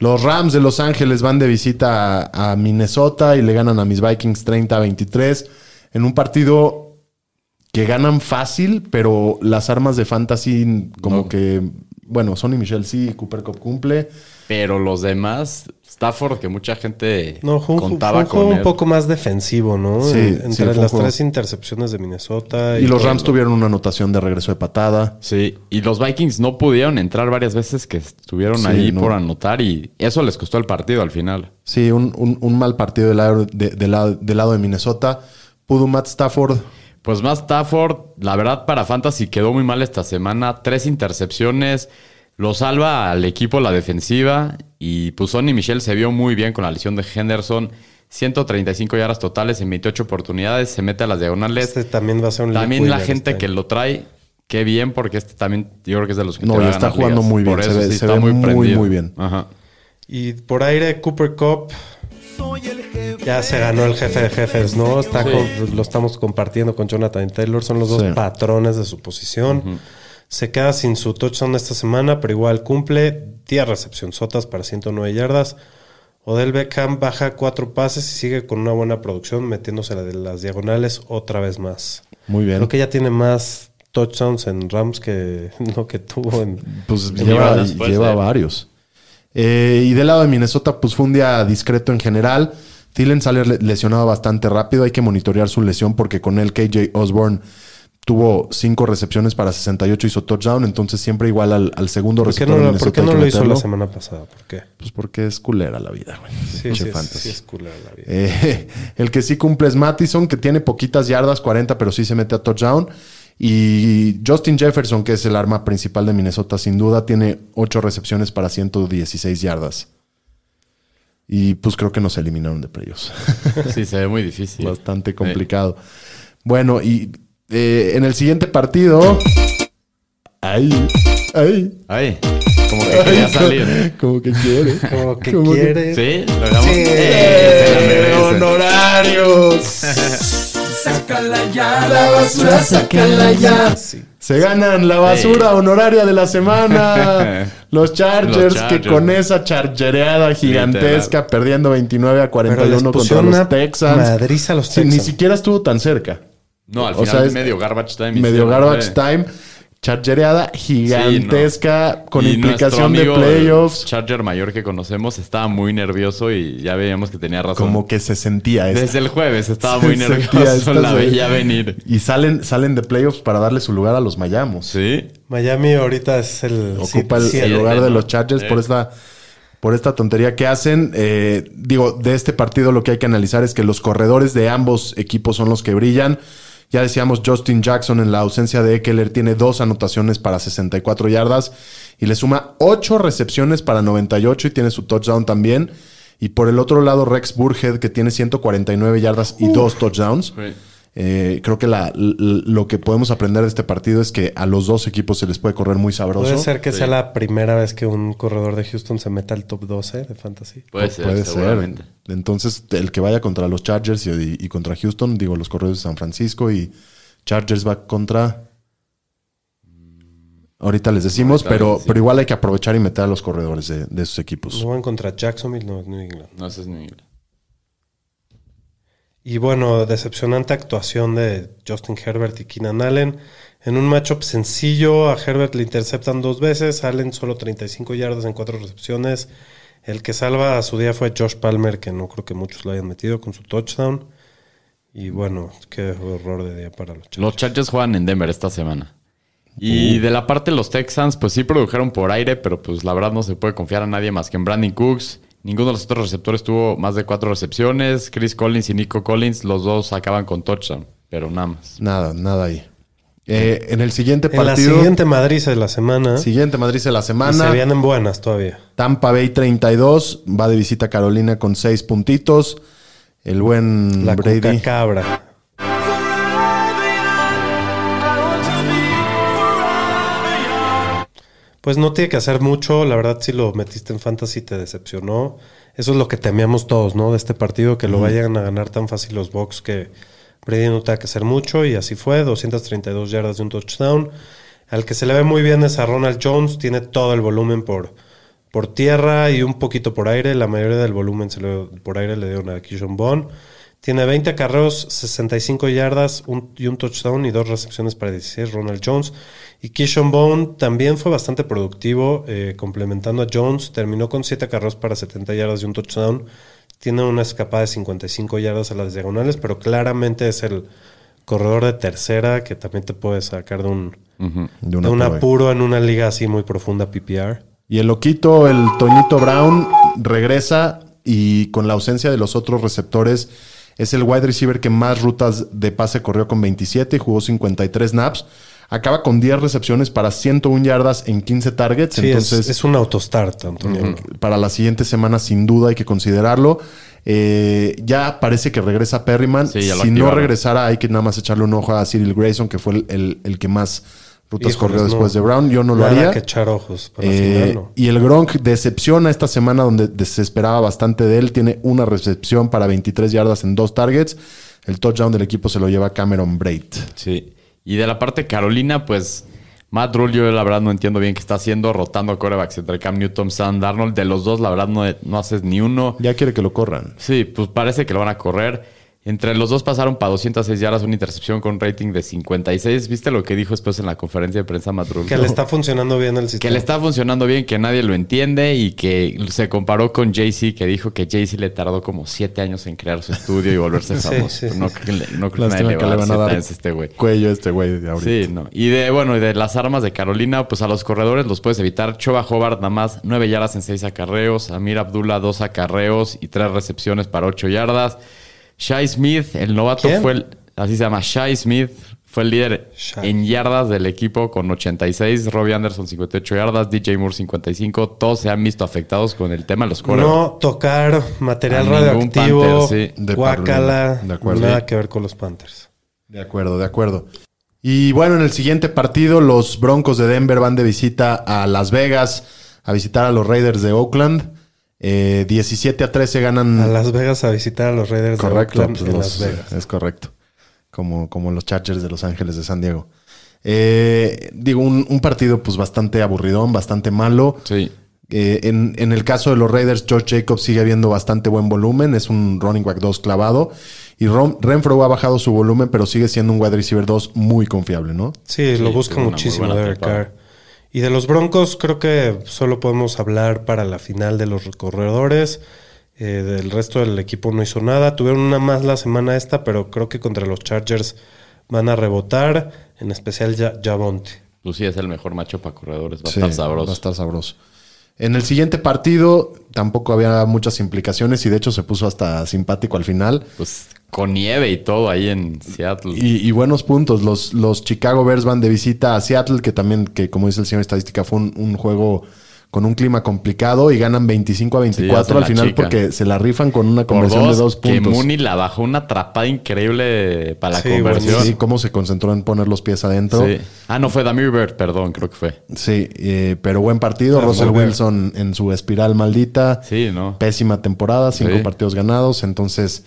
los Rams de Los Ángeles van de visita a, a Minnesota y le ganan a mis Vikings 30 a 23 en un partido que ganan fácil, pero las armas de fantasy como No. que, bueno, Sonny Michel sí, Cooper Cup cumple. Pero los demás, Stafford, que mucha gente No, fue un, fue contaba un juego con un él. poco más defensivo, ¿no? Sí, En- sí, Entre un las juego- tres intercepciones de Minnesota. Y los Rams tuvieron una anotación de regreso de patada. Sí, y los Vikings no pudieron entrar varias veces que estuvieron Sí, ahí no. por anotar y eso les costó el partido al final. Sí, un, un- un mal partido del lado de, del lado- del lado de Minnesota. Pudo Matt Stafford. Pues más Stafford, la verdad para Fantasy quedó muy mal esta semana. Tres intercepciones, lo salva al equipo la defensiva y pues Sonny Michel se vio muy bien con la lesión de Henderson. 135 yardas totales en 28 oportunidades, se mete a las diagonales. Este también va a ser un También la gente este que lo trae, qué bien, porque este también yo creo que es de los que No, te va y a está ganar jugando ligas. muy bien, Por se eso ve- sí se está ve muy, prendido. muy bien. Ajá. Y por aire, Cooper Cup ya se ganó el jefe de jefes, ¿no? Está con- lo estamos compartiendo con Jonathan Taylor. Son los dos Sí. patrones de su posición. Se queda sin su touchdown esta semana, pero igual cumple 10 recepción sotas para 109 yardas. Odell Beckham baja cuatro pases y sigue con una buena producción, metiéndose la de las diagonales otra vez más. Muy bien. Creo que ya tiene más touchdowns en Rams que lo que tuvo en. Pues en lleva, después lleva de- varios. Eh, y del lado de Minnesota, pues fue un día discreto en general. Thielen sale le- lesionado bastante rápido. Hay que monitorear su lesión porque con él KJ Osborne tuvo cinco recepciones para 68 y hizo touchdown. Entonces siempre igual al, al segundo ¿Por qué receptor no, de lo- Minnesota por qué no lo hizo la semana pasada? ¿Por qué? Pues porque es culera la vida, güey. Sí, sí, es- sí es culera la vida. Eh, el que sí cumple es Mattison, que tiene poquitas yardas, 40, pero sí se mete a touchdown. Y Justin Jefferson, que es el arma principal de Minnesota, sin duda, tiene 8 recepciones para 116 yardas. Y pues creo que nos eliminaron de playoffs. Sí, se ve muy difícil. Bastante complicado. Bueno, y eh, en el siguiente partido. Ay, ay. Ay, como que quería ay, salir. Como que quiere. Como que Como que- quiere. Sí, lo dejamos. Sí. Eh, honorarios. Sácala ya, la basura, sácala ya. Sí. Se ganan la basura honoraria de la semana. Los Chargers, Los que Chargers. con esa chargereada gigantesca, perdiendo 29 a Pero les 41 contra los Texans. madriza a los Sí, ni Texans. siquiera estuvo tan cerca. No, al O final sea, es medio garbage time. Medio garbage time. Chargereada gigantesca con Y implicación de playoffs. el Charger mayor que conocemos estaba muy nervioso y ya veíamos que tenía razón. Como que se sentía esto. Desde el jueves estaba Se muy nervioso, esta la veía venir. Y salen, salen de playoffs para darle su lugar a los Mayamos. Sí. Miami ahorita es el. Ocupa el, sí, el sí, lugar de los Chargers por esta por esta tontería que hacen. Eh, digo, de este partido lo que hay que analizar es que los corredores de ambos equipos son los que brillan. Ya decíamos, Justin Jackson en la ausencia de Eckler tiene dos anotaciones para 64 yardas y le suma ocho recepciones para 98 y tiene su touchdown también. Y por el otro lado, Rex Burhead, que tiene 149 yardas y dos touchdowns. Sí. Eh, creo que la- lo que podemos aprender de este partido es que a los dos equipos se les puede correr muy sabroso. Puede ser que sea la primera vez que un corredor de Houston se meta al top 12 de fantasy. Puede ser, Puede seguramente. ser. Entonces, el que vaya contra los Chargers y, y contra Houston, digo, los corredores de San Francisco y Chargers va contra. Ahorita les decimos, Ahorita les pero, decimos. pero igual hay que aprovechar y meter a los corredores de, de esos equipos. No van contra Jacksonville, no, New England. No, es New England. Y bueno, decepcionante actuación de Justin Herbert y Keenan Allen. En un matchup sencillo, a Herbert le interceptan dos veces, Allen solo 35 yardas en cuatro recepciones. El que salva a su día fue Josh Palmer, que no creo que muchos lo hayan metido con su touchdown. Y bueno, qué horror de día para los Chargers. Los Chargers juegan en Denver esta semana. Y de la parte de los Texans, pues sí produjeron por aire, pero pues la verdad no se puede confiar a nadie más que en Brandon Cooks. Ninguno de los otros receptores tuvo más de cuatro recepciones. Chris Collins y Nico Collins, los dos acaban con touchdown, pero nada más. Nada, nada ahí. Eh, en el siguiente En la partido. siguiente Madrid de la semana, Siguiente Madrid de la y semana. se vienen buenas todavía. Tampa Bay 32. Va de visita a Carolina con 6 puntitos. El buen La Brady. cabra. Pues no tiene que hacer mucho. La verdad, si lo metiste en fantasy te decepcionó. Eso es lo que temíamos todos, ¿no? De este partido, que lo vayan a ganar tan fácil los Bucks que Brady no tenga que hacer mucho. Y así fue, 232 yardas de un touchdown. Al que se le ve muy bien es a Ronald Jones. Tiene todo el volumen por, por tierra y un poquito por aire. La mayoría del volumen se le- por aire le dio a Kishon Bond. Tiene 20 carreos, 65 yardas un- y un touchdown y dos recepciones para 16, Ronald Jones. Y Kishon Bone también fue bastante productivo, eh, complementando a Jones. Terminó con 7 carreos para 70 yardas y un touchdown. Tiene una escapada de 55 yardas a las diagonales, pero claramente es el corredor de tercera que también te puede sacar de un, De de una un apuro en una liga así muy profunda PPR. Y el loquito, el Toñito Brown, regresa y con la ausencia de los otros receptores, es el wide receiver que más rutas de pase corrió con 27 y jugó 53 snaps. Acaba con 10 recepciones para 101 yardas en 15 targets. Sí, entonces, es, un autostart, Antonio. para la siguiente semana, sin duda, hay que considerarlo. Eh, ya parece que regresa Perryman. Sí, si no regresara, hay que nada más echarle un ojo a Cyril Grayson, que fue el, el- el que más rutas Híjoles, corrió después no. de Brown. Yo no lo haría. que echar ojos para Eh, final, ¿no? Y el Gronk decepciona esta semana donde de- se esperaba bastante de él. Tiene una recepción para 23 yardas en dos targets. El touchdown del equipo se lo lleva Cameron Braid. Sí. Y de la parte de Carolina, pues Matt Rule, yo la verdad no entiendo bien qué está haciendo, rotando corebacks entre Cam Newton, Sam Darnold. De los dos, la verdad, no, no haces ni uno. Ya quiere que lo corran. Sí, pues parece que lo van a correr. Entre los dos pasaron para 206 yardas, una intercepción con rating de 56. ¿Viste lo que dijo después en la conferencia de prensa Matt Rule? Que le está funcionando bien el Que sistema. le está funcionando bien, que nadie lo entiende y que se comparó con Jay-Z, que dijo que Jay-Z le tardó como siete años en crear su estudio y volverse famoso. sí, no sí. que, no creo que nadie le que van a dar este güey. cuello este güey de ahorita. Sí, no. Y de, bueno, y de las armas de Carolina, pues a los corredores los puedes evitar. Choba Hobart nada más nueve yardas en seis acarreos. Amir Abdullah dos acarreos y tres recepciones para ocho yardas. Shai Smith, el novato ¿Quién? fue el, así se llama, Shai Smith fue el líder Shai. en yardas del equipo con 86. Robbie Anderson 58 yardas, DJ Moore 55. Todos se han visto afectados con el tema de los corredores. No tocar material A radioactivo, Panther, sí. De. De acuerdo. nada Sí. que ver con los Panthers. De acuerdo, de acuerdo. Y bueno, en el siguiente partido, los Broncos de Denver van de visita a Las Vegas a visitar a los Raiders de Oakland. Eh, 17 a 13 ganan. A Las Vegas a visitar a los Raiders Correcto, de Oakland pues los- Las Vegas. es correcto. Como, como los Chargers de Los Ángeles de San Diego. Eh, digo, un, un partido pues bastante aburridón, bastante malo. Sí. Eh, en, en el caso de los Raiders, George Jacobs sigue habiendo bastante buen volumen. Es un running back 2 clavado. Y Ron- Renfro ha bajado su volumen, pero sigue siendo un wide receiver 2 muy confiable, ¿no? Sí, lo busca muchísimo Derek. Carr. Y de los Broncos creo que solo podemos hablar para la final de los corredores. Eh, del resto del equipo no hizo nada. Tuvieron una más la semana esta, pero creo que contra los Chargers van a rebotar, en especial ya Javonte. Sí, es el mejor macho para corredores. Va a Sí, estar sabroso. Va a estar sabroso. En el siguiente partido tampoco había muchas implicaciones y de hecho se puso hasta simpático al final. Pues con nieve y todo ahí en Seattle. Y, y buenos puntos. Los, los Chicago Bears van de visita a Seattle, que también, que como dice el señor estadística, fue un, un juego con un clima complicado y ganan 25 a 24 hacen al final chica. porque se la rifan con una conversión dos, de dos que puntos. Mooney la bajó una atrapada increíble para la Sí, conversión. Sí, cómo se concentró en poner los pies adentro. Sí. Ah, no fue Damir Bird, perdón, creo que fue. Sí, eh, pero buen partido. Russell. Wilson en su espiral maldita. Sí, ¿no? Pésima temporada, cinco Sí. partidos ganados. Entonces,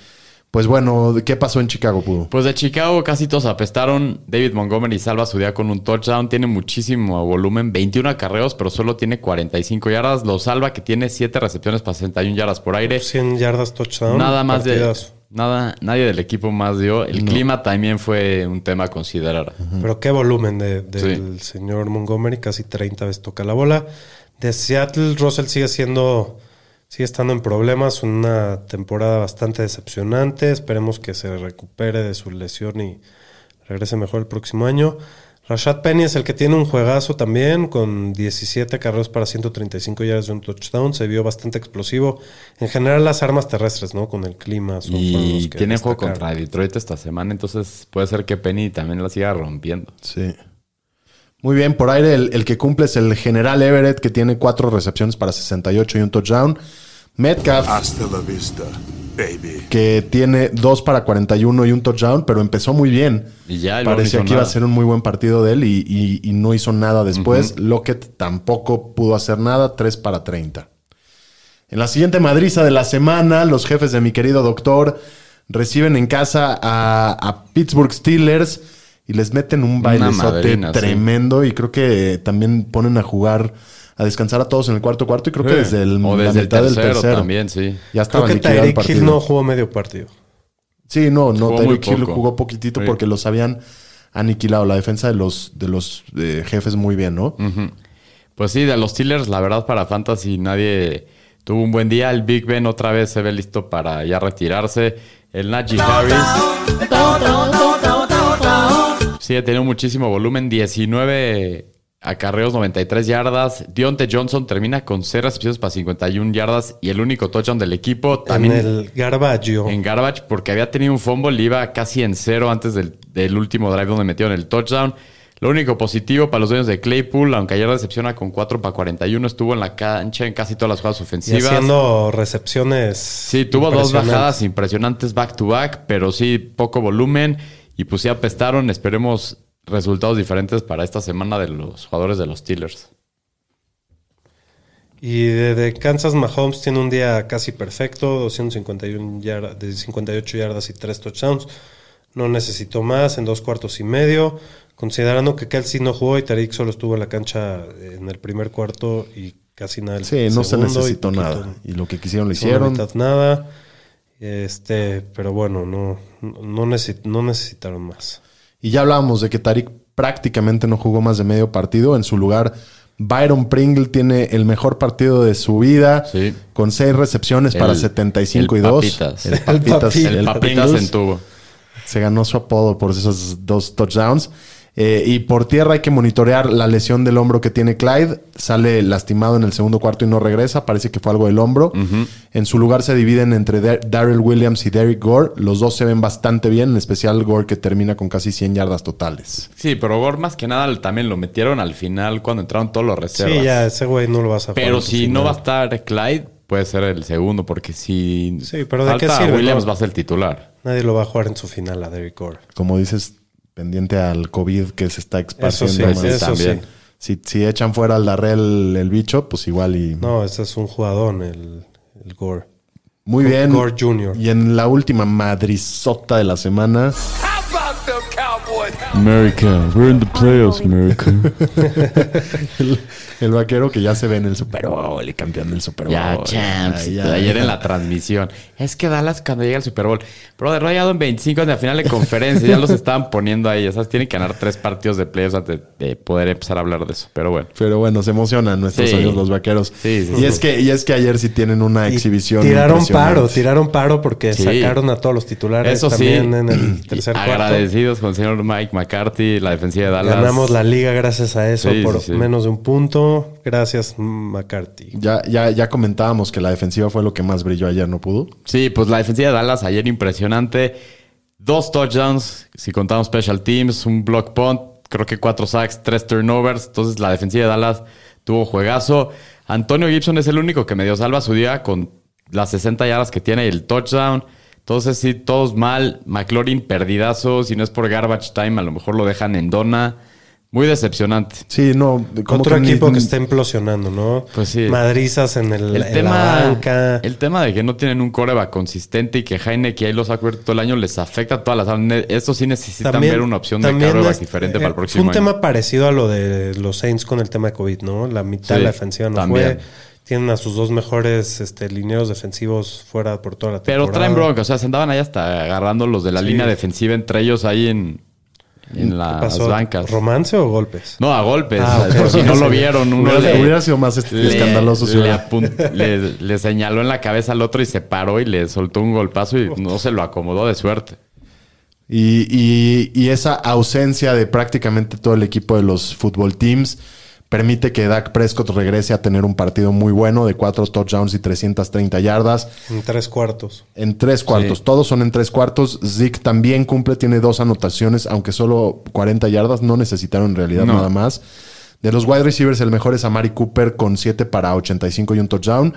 pues bueno, ¿qué pasó en Chicago, Pudo? Pues de Chicago casi todos apestaron. David Montgomery salva su día con un touchdown. Tiene muchísimo volumen, 21 acarreos, pero solo tiene 45 yardas. Lo salva que tiene 7 recepciones para 61 yardas por aire. 100 yardas touchdown. Nada más de... Nada, nadie del equipo más dio. El clima también fue un tema a considerar. Pero qué volumen de- del señor Montgomery, casi 30 veces toca la bola. De Seattle, Russell sigue siendo, sigue estando en problemas, una temporada bastante decepcionante. Esperemos que se recupere de su lesión y regrese mejor el próximo año. Rashad Penny es el que tiene un juegazo también, con 17 carreras para 135 yardas de un touchdown. Se vio bastante explosivo. En general, las armas terrestres, ¿no? Con el clima. Son, Y tiene juego contra Detroit esta semana, entonces puede ser que Penny también la siga rompiendo. Sí. Muy bien, por aire el, el que cumple es el general Everett, que tiene cuatro recepciones para 68 y un touchdown. Metcalf, Hasta la vista, baby. que tiene dos para 41 y un touchdown, pero empezó muy bien. Y ya, no Parecía que iba a ser un muy buen partido de él y, y- y no hizo nada después. Lockett tampoco pudo hacer nada, 3 para 30. En la siguiente madriza de la semana, los jefes de mi querido doctor reciben en casa a, a Pittsburgh Steelers y les meten un bailezote sí. tremendo y creo que también ponen a jugar, a descansar a todos en el cuarto cuarto y creo que desde el, o la desde el mitad tercero, del tercero. también, sí. Ya estaba Creo que Tyreek partido. Hill no jugó medio partido. Sí, no, no, Tyreek Hill jugó poquitito Sí. porque los habían aniquilado. La defensa de los, de los eh, jefes muy bien, ¿no? Pues sí, de los Steelers, la verdad, para Fantasy nadie tuvo un buen día. El Big Ben otra vez se ve listo para ya retirarse. El Najee Harris sigue teniendo muchísimo volumen. 19 acarreos, 93 yardas. Dionte Johnson termina con 6 recepciones para 51 yardas y el único touchdown del equipo. También en el Garbaggio. en garbage porque había tenido un fumble y iba casi en cero antes del, del último drive donde metieron el touchdown. Lo único positivo para los dueños de Claypool, aunque ayer decepciona con 4 para 41, estuvo en la cancha en casi todas las jugadas y ofensivas. haciendo recepciones. Sí, tuvo dos bajadas impresionantes back to back, pero sí poco volumen y pues sí apestaron. Esperemos resultados diferentes para esta semana de los jugadores de los Steelers. Y de, de Kansas, Mahomes tiene un día casi perfecto: 251 yardas, de 58 yardas y 3 touchdowns. No necesitó más en dos cuartos y medio. Considerando que Kelsey no jugó y Tariq solo estuvo en la cancha en el primer cuarto y casi nada. el Sí, no se segundo y necesitó poquito nada. Y lo que quisieron lo hicieron. mitad nada. Este, pero bueno, no, no, necesi- no necesitaron más. Y ya hablábamos de que Tarik prácticamente no jugó más de medio partido. En su lugar, Byron Pringle tiene el mejor partido de su vida. Sí. Con seis recepciones para El- 75 y el 2. Papitas. El El papitas. Papi- El, el papitas en tubo. Se ganó su apodo por esos dos touchdowns. Eh, y por tierra hay que monitorear la lesión del hombro que tiene Clyde. Sale lastimado en el segundo cuarto y no regresa. Parece que fue algo del hombro. En su lugar se dividen entre Dar- Darrell Williams y Derrick Gore. Los dos se ven bastante bien, en especial Gore que termina con casi 100 yardas totales. Sí, pero Gore más que nada también lo metieron al final cuando entraron todos los reservas. Sí, ya, ese güey no lo vas a jugar Pero si no va a estar Clyde, puede ser el segundo, porque si Sí, pero ¿de qué sirve, Williams no? va a ser el titular. Nadie lo va a jugar en su final a Derrick Gore. Como dices, pendiente al COVID que se está esparciendo. sí, más. eso también. Si, si echan fuera al Darrell el bicho, pues igual y... No, ese es un jugadón, el, el Gore. Muy bien. Gore Jr. Y en la última madrizota de la semana... America, we're in the playoffs, America. El, el vaquero que ya se ve en el Super Bowl y campeón del Super Bowl. Ya, champs. Ay, ya, Ayer ya. en la transmisión. Es que Dallas cuando llega al Super Bowl. Bro, rayado en 25 en la final de conferencia. ya los estaban poniendo ahí. O sea, tienen que ganar tres partidos de playoffs antes de, de poder empezar a hablar de eso. Pero bueno. Pero bueno, se emocionan nuestros Sí. amigos los vaqueros. Sí, sí, y, sí. Es que, y es que ayer sí tienen una Y exhibición. Tiraron paro, tiraron paro porque Sí. sacaron a todos los titulares Eso sí. también en el tercer cuarto. Agradecidos con el señor Mike McCarthy, la defensiva de Dallas. Ganamos la liga gracias a eso Sí, por sí, sí. menos de un punto. Gracias, McCarthy. Ya, ya, ya comentábamos que la defensiva fue lo que más brilló ayer, ¿no pudo? Sí, pues la defensiva de Dallas ayer impresionante. Dos touchdowns, si contamos special teams, un block punt, creo que cuatro sacks, tres turnovers. Entonces la defensiva de Dallas tuvo juegazo. Antonio Gibson es el único que medio salva su día con las 60 yardas que tiene y el touchdown. Entonces, sí, todos mal. McLaurin perdidazo. Si no es por garbage time, a lo mejor lo dejan en dona. Muy decepcionante. Sí, no. como Otro que ni- equipo que está implosionando, ¿no? Pues sí. Madrizas en, el, El en tema, la banca. el tema de que no tienen un coreback consistente y que Heineken ahí los ha cubierto todo el año les afecta a todas las... Estos sí necesitan ver una opción de coreback es- diferente eh, para el próximo Fue un año. tema parecido a lo de los Saints con el tema de COVID, ¿no? La mitad Sí, de la defensiva no también. fue. Tienen a sus dos mejores este, defensivos fuera por toda la Pero temporada. traen bronca, o sea, se andaban ahí hasta agarrando los de la Sí. línea defensiva entre ellos ahí en, en ¿Qué las pasó? bancas. ¿Romance o golpes? No, a golpes. Ah. Por si no lo vieron, uno Hubiera, le, hubiera sido más est- le- escandaloso si le, le- le señaló en la cabeza al otro y se paró y le soltó un golpazo y no se lo acomodó de suerte. Y, y- y esa ausencia de prácticamente todo el equipo de los fútbol teams permite que Dak Prescott regrese a tener un partido muy bueno de cuatro touchdowns y 330 yardas En tres cuartos. en tres cuartos. Sí. Todos son en tres cuartos. Zeke también cumple, tiene dos anotaciones, aunque solo 40 yardas. No necesitaron en realidad No. nada más. De los wide receivers, el mejor es Amari Cooper con 7 para 85 y un touchdown.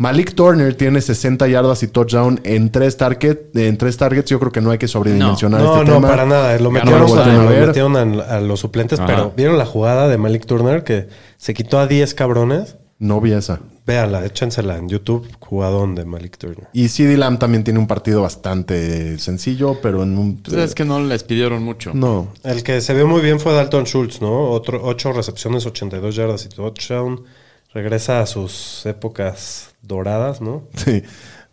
Malik Turner tiene 60 yardas y touchdown en tres, target, en tres targets. Yo creo que no hay que sobredimensionar No, este no, tema. para nada. Lo metieron, no lo a, lo metieron a, a los suplentes, Ajá. pero ¿vieron la jugada de Malik Turner que se quitó a 10 cabrones? No vi esa. Véanla, échensela en YouTube, jugadón de Malik Turner. Y CD Lamb también tiene un partido bastante sencillo, pero en un... Pues es que no les pidieron mucho. No. El que se vio muy bien fue Dalton Schultz, ¿no? Otro, 8 recepciones, 82 yardas y touchdown. Regresa a sus épocas doradas, ¿no? Sí.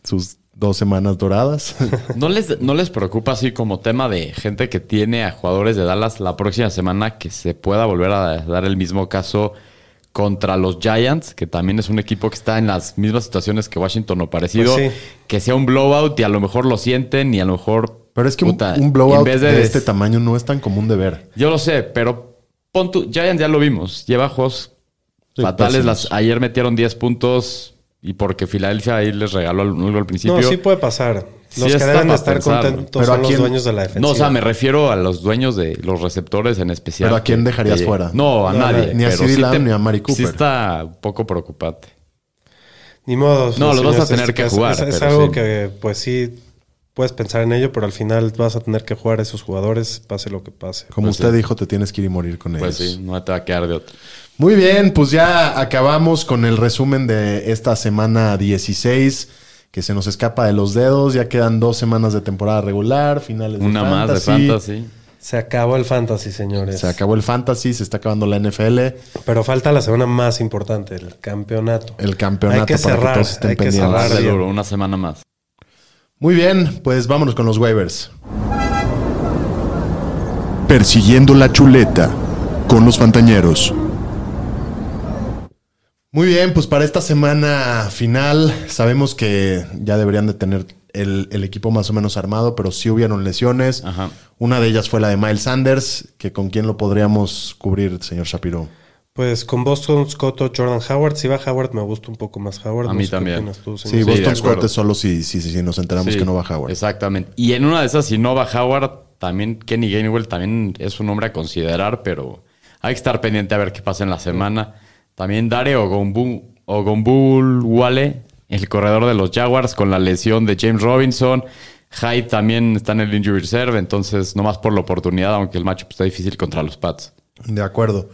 Sus dos semanas doradas. ¿No les, ¿No les preocupa así como tema de gente que tiene a jugadores de Dallas la próxima semana que se pueda volver a dar el mismo caso contra los Giants, que también es un equipo que está en las mismas situaciones que Washington o parecido, Pues sí. que sea un blowout y a lo mejor lo sienten y a lo mejor... Pero es que un- puta, un, blowout en vez de, des- este tamaño no es tan común de ver. Yo lo sé, pero pon tu, Giants ya lo vimos, lleva juegos Sí, fatales. Las, ayer metieron 10 puntos y porque Filadelfia ahí les regaló algo al principio. No, sí puede pasar. Sí Los que está deben de estar pensarlo. contentos Pero ¿a son los quién- dueños de la defensiva. No, o sea, me refiero a los dueños de los receptores en especial. ¿Pero a quién que- dejarías que- fuera? No, a No, nadie. ni a CeeDee sí ni a Mari Sí Cooper. está un poco preocupante. Ni modo. No, los vas a tener que jugar, Es, algo sí. que, pues sí, puedes pensar en ello, pero al final vas a tener que jugar a esos jugadores, pase lo que pase. Como Pues usted sí. dijo, te tienes que ir y morir con Pues ellos. sí, no te va a quedar de otro. Muy bien, pues ya acabamos con el resumen de esta semana 16, que se nos escapa de los dedos. Ya quedan dos semanas de temporada regular, finales Una de más de fantasy. fantasy. Se acabó el fantasy, señores. Se acabó el fantasy, se está acabando la NFL. Pero falta la semana más importante, el campeonato. El campeonato Hay que para cerrar, que todos estén hay que cerrar. Bien. una semana más. Muy bien, pues vámonos con los waivers. Persiguiendo la chuleta con los Fantañeros. Muy bien, pues para esta semana final sabemos que ya deberían de tener el, el equipo más o menos armado, pero sí hubieron lesiones. Ajá. Una de ellas fue la de Miles Sanders, que con quién lo podríamos cubrir, señor Shapiro. Pues con Boston Scott o Jordan Howard. Si va Howard, me gusta un poco más Howard. A No mí sé también. tú, Sí, Boston. Scott es solo si, si, si, si nos enteramos Sí, que no va Howard. Exactamente. Y en una de esas, si no va Howard, también Kenny Gainwell también es un hombre a considerar, pero hay que estar pendiente a ver qué pasa en la semana. También Dare Ogombul Wale, el corredor de los Jaguars, con la lesión de James Robinson. Hyde también está en el injury reserve, entonces nomás por la oportunidad, aunque el matchup está difícil contra los Pats. De acuerdo.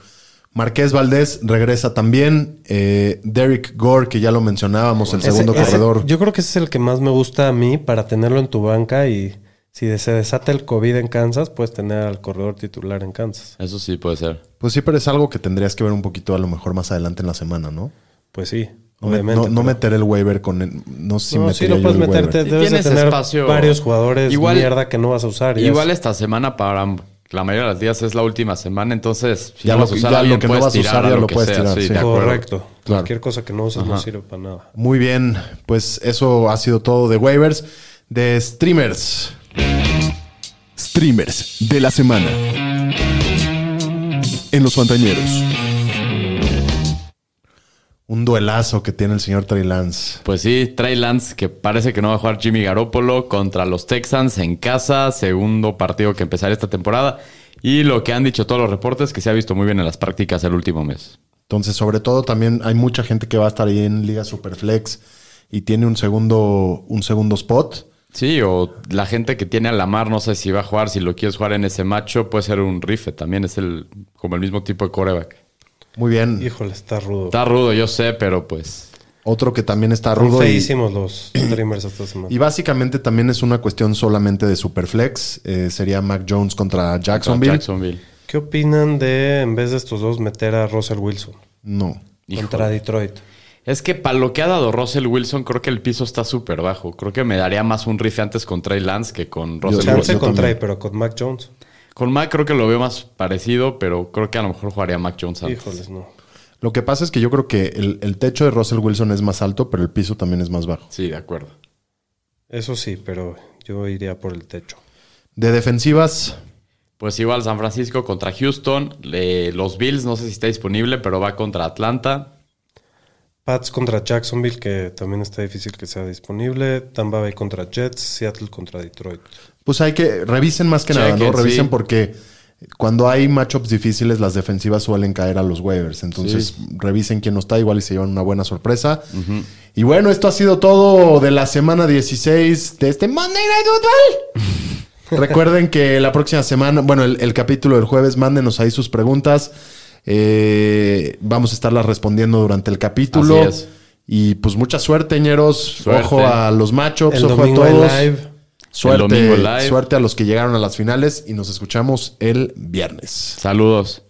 Marqués Valdés regresa también. Eh, Derek Gore, que ya lo mencionábamos, el Ese- segundo ese- corredor. yo creo que ese es el que más me gusta a mí para tenerlo en tu banca y si se desata el COVID en Kansas, puedes tener al corredor titular en Kansas. Eso sí puede ser. Pues sí, pero es algo que tendrías que ver un poquito a lo mejor más adelante en la semana, ¿no? Pues sí, No, me- obviamente. no, no pero- meter el waiver con el- No sé si No, sí lo puedes el waiver. meterte. Si Debes de tener espacio- varios jugadores Igual- mierda que no vas a usar. Igual es- esta semana para la mayoría de los días es la última semana, entonces si Ya no lo- vas a usar ya lo alguien, que no puedes vas a tirar usar, a ya lo puedes sea, tirar, sí. Correcto. Cualquier cosa que no uses no sirve para nada. Muy bien, pues eso ha sido todo de waivers. De streamers. Streamers de la semana. En los Fantañeros. Un duelazo que tiene el señor Trey Lance. Pues sí, Trey Lance, que parece que no va a jugar Jimmy Garoppolo contra los Texans en casa, segundo partido que empezará esta temporada. Y lo que han dicho todos los reportes, que se ha visto muy bien en las prácticas el último mes. Entonces, sobre todo, también hay mucha gente que va a estar ahí en Liga Superflex y tiene un segundo, un segundo spot. Sí, o la gente que tiene a la mar, no sé si va a jugar, si lo quieres jugar en ese macho, puede ser un rife. También es el como el mismo tipo de coreback. Muy bien. Híjole, está rudo. Está rudo, yo sé, pero pues. Otro que también está rudo. Y, feísimos los streamers esta semana. y básicamente también es una cuestión solamente de Superflex. Eh, sería Mac Jones contra Jacksonville. Jacksonville. ¿Qué opinan de, en vez de estos dos, meter a Russell Wilson No. contra Detroit? Es que para lo que ha dado Russell Wilson, creo que el piso está súper bajo. Creo que me daría más un rife antes con Trey Lance que con Russell Yo- Wilson. Con. Trey, pero con Mac Jones. Con Mac creo que lo veo más parecido, pero creo que a lo mejor jugaría Mac Jones antes. Híjoles, no. Lo que pasa es que yo creo que el, el techo de Russell Wilson es más alto, pero el piso también es más bajo. Sí, de acuerdo. Eso sí, pero yo iría por el techo. De defensivas, Pues igual San Francisco contra Houston. Le- los Bills, no sé si está disponible, pero va contra Atlanta. Pats contra Jacksonville, que también está difícil que sea disponible. Tampa Bay contra Jets. Seattle contra Detroit. pues hay que revisen más que nada, ¿no? Revisen sí. porque cuando hay matchups difíciles, las defensivas suelen caer a los waivers. Entonces, revisen quién no está, igual y se llevan una buena sorpresa. Y bueno, esto ha sido todo de la semana 16 de este Monday Night Football. Recuerden que la próxima semana, bueno, el, el capítulo del jueves, mándenos ahí sus preguntas. Eh, vamos a estarlas respondiendo durante el capítulo. Así es. Y pues mucha suerte, ñeros. Suerte. Ojo a los matchups, El ojo a todos. live. Suerte, El domingo live. suerte a los que llegaron a las finales y nos escuchamos el viernes. Saludos.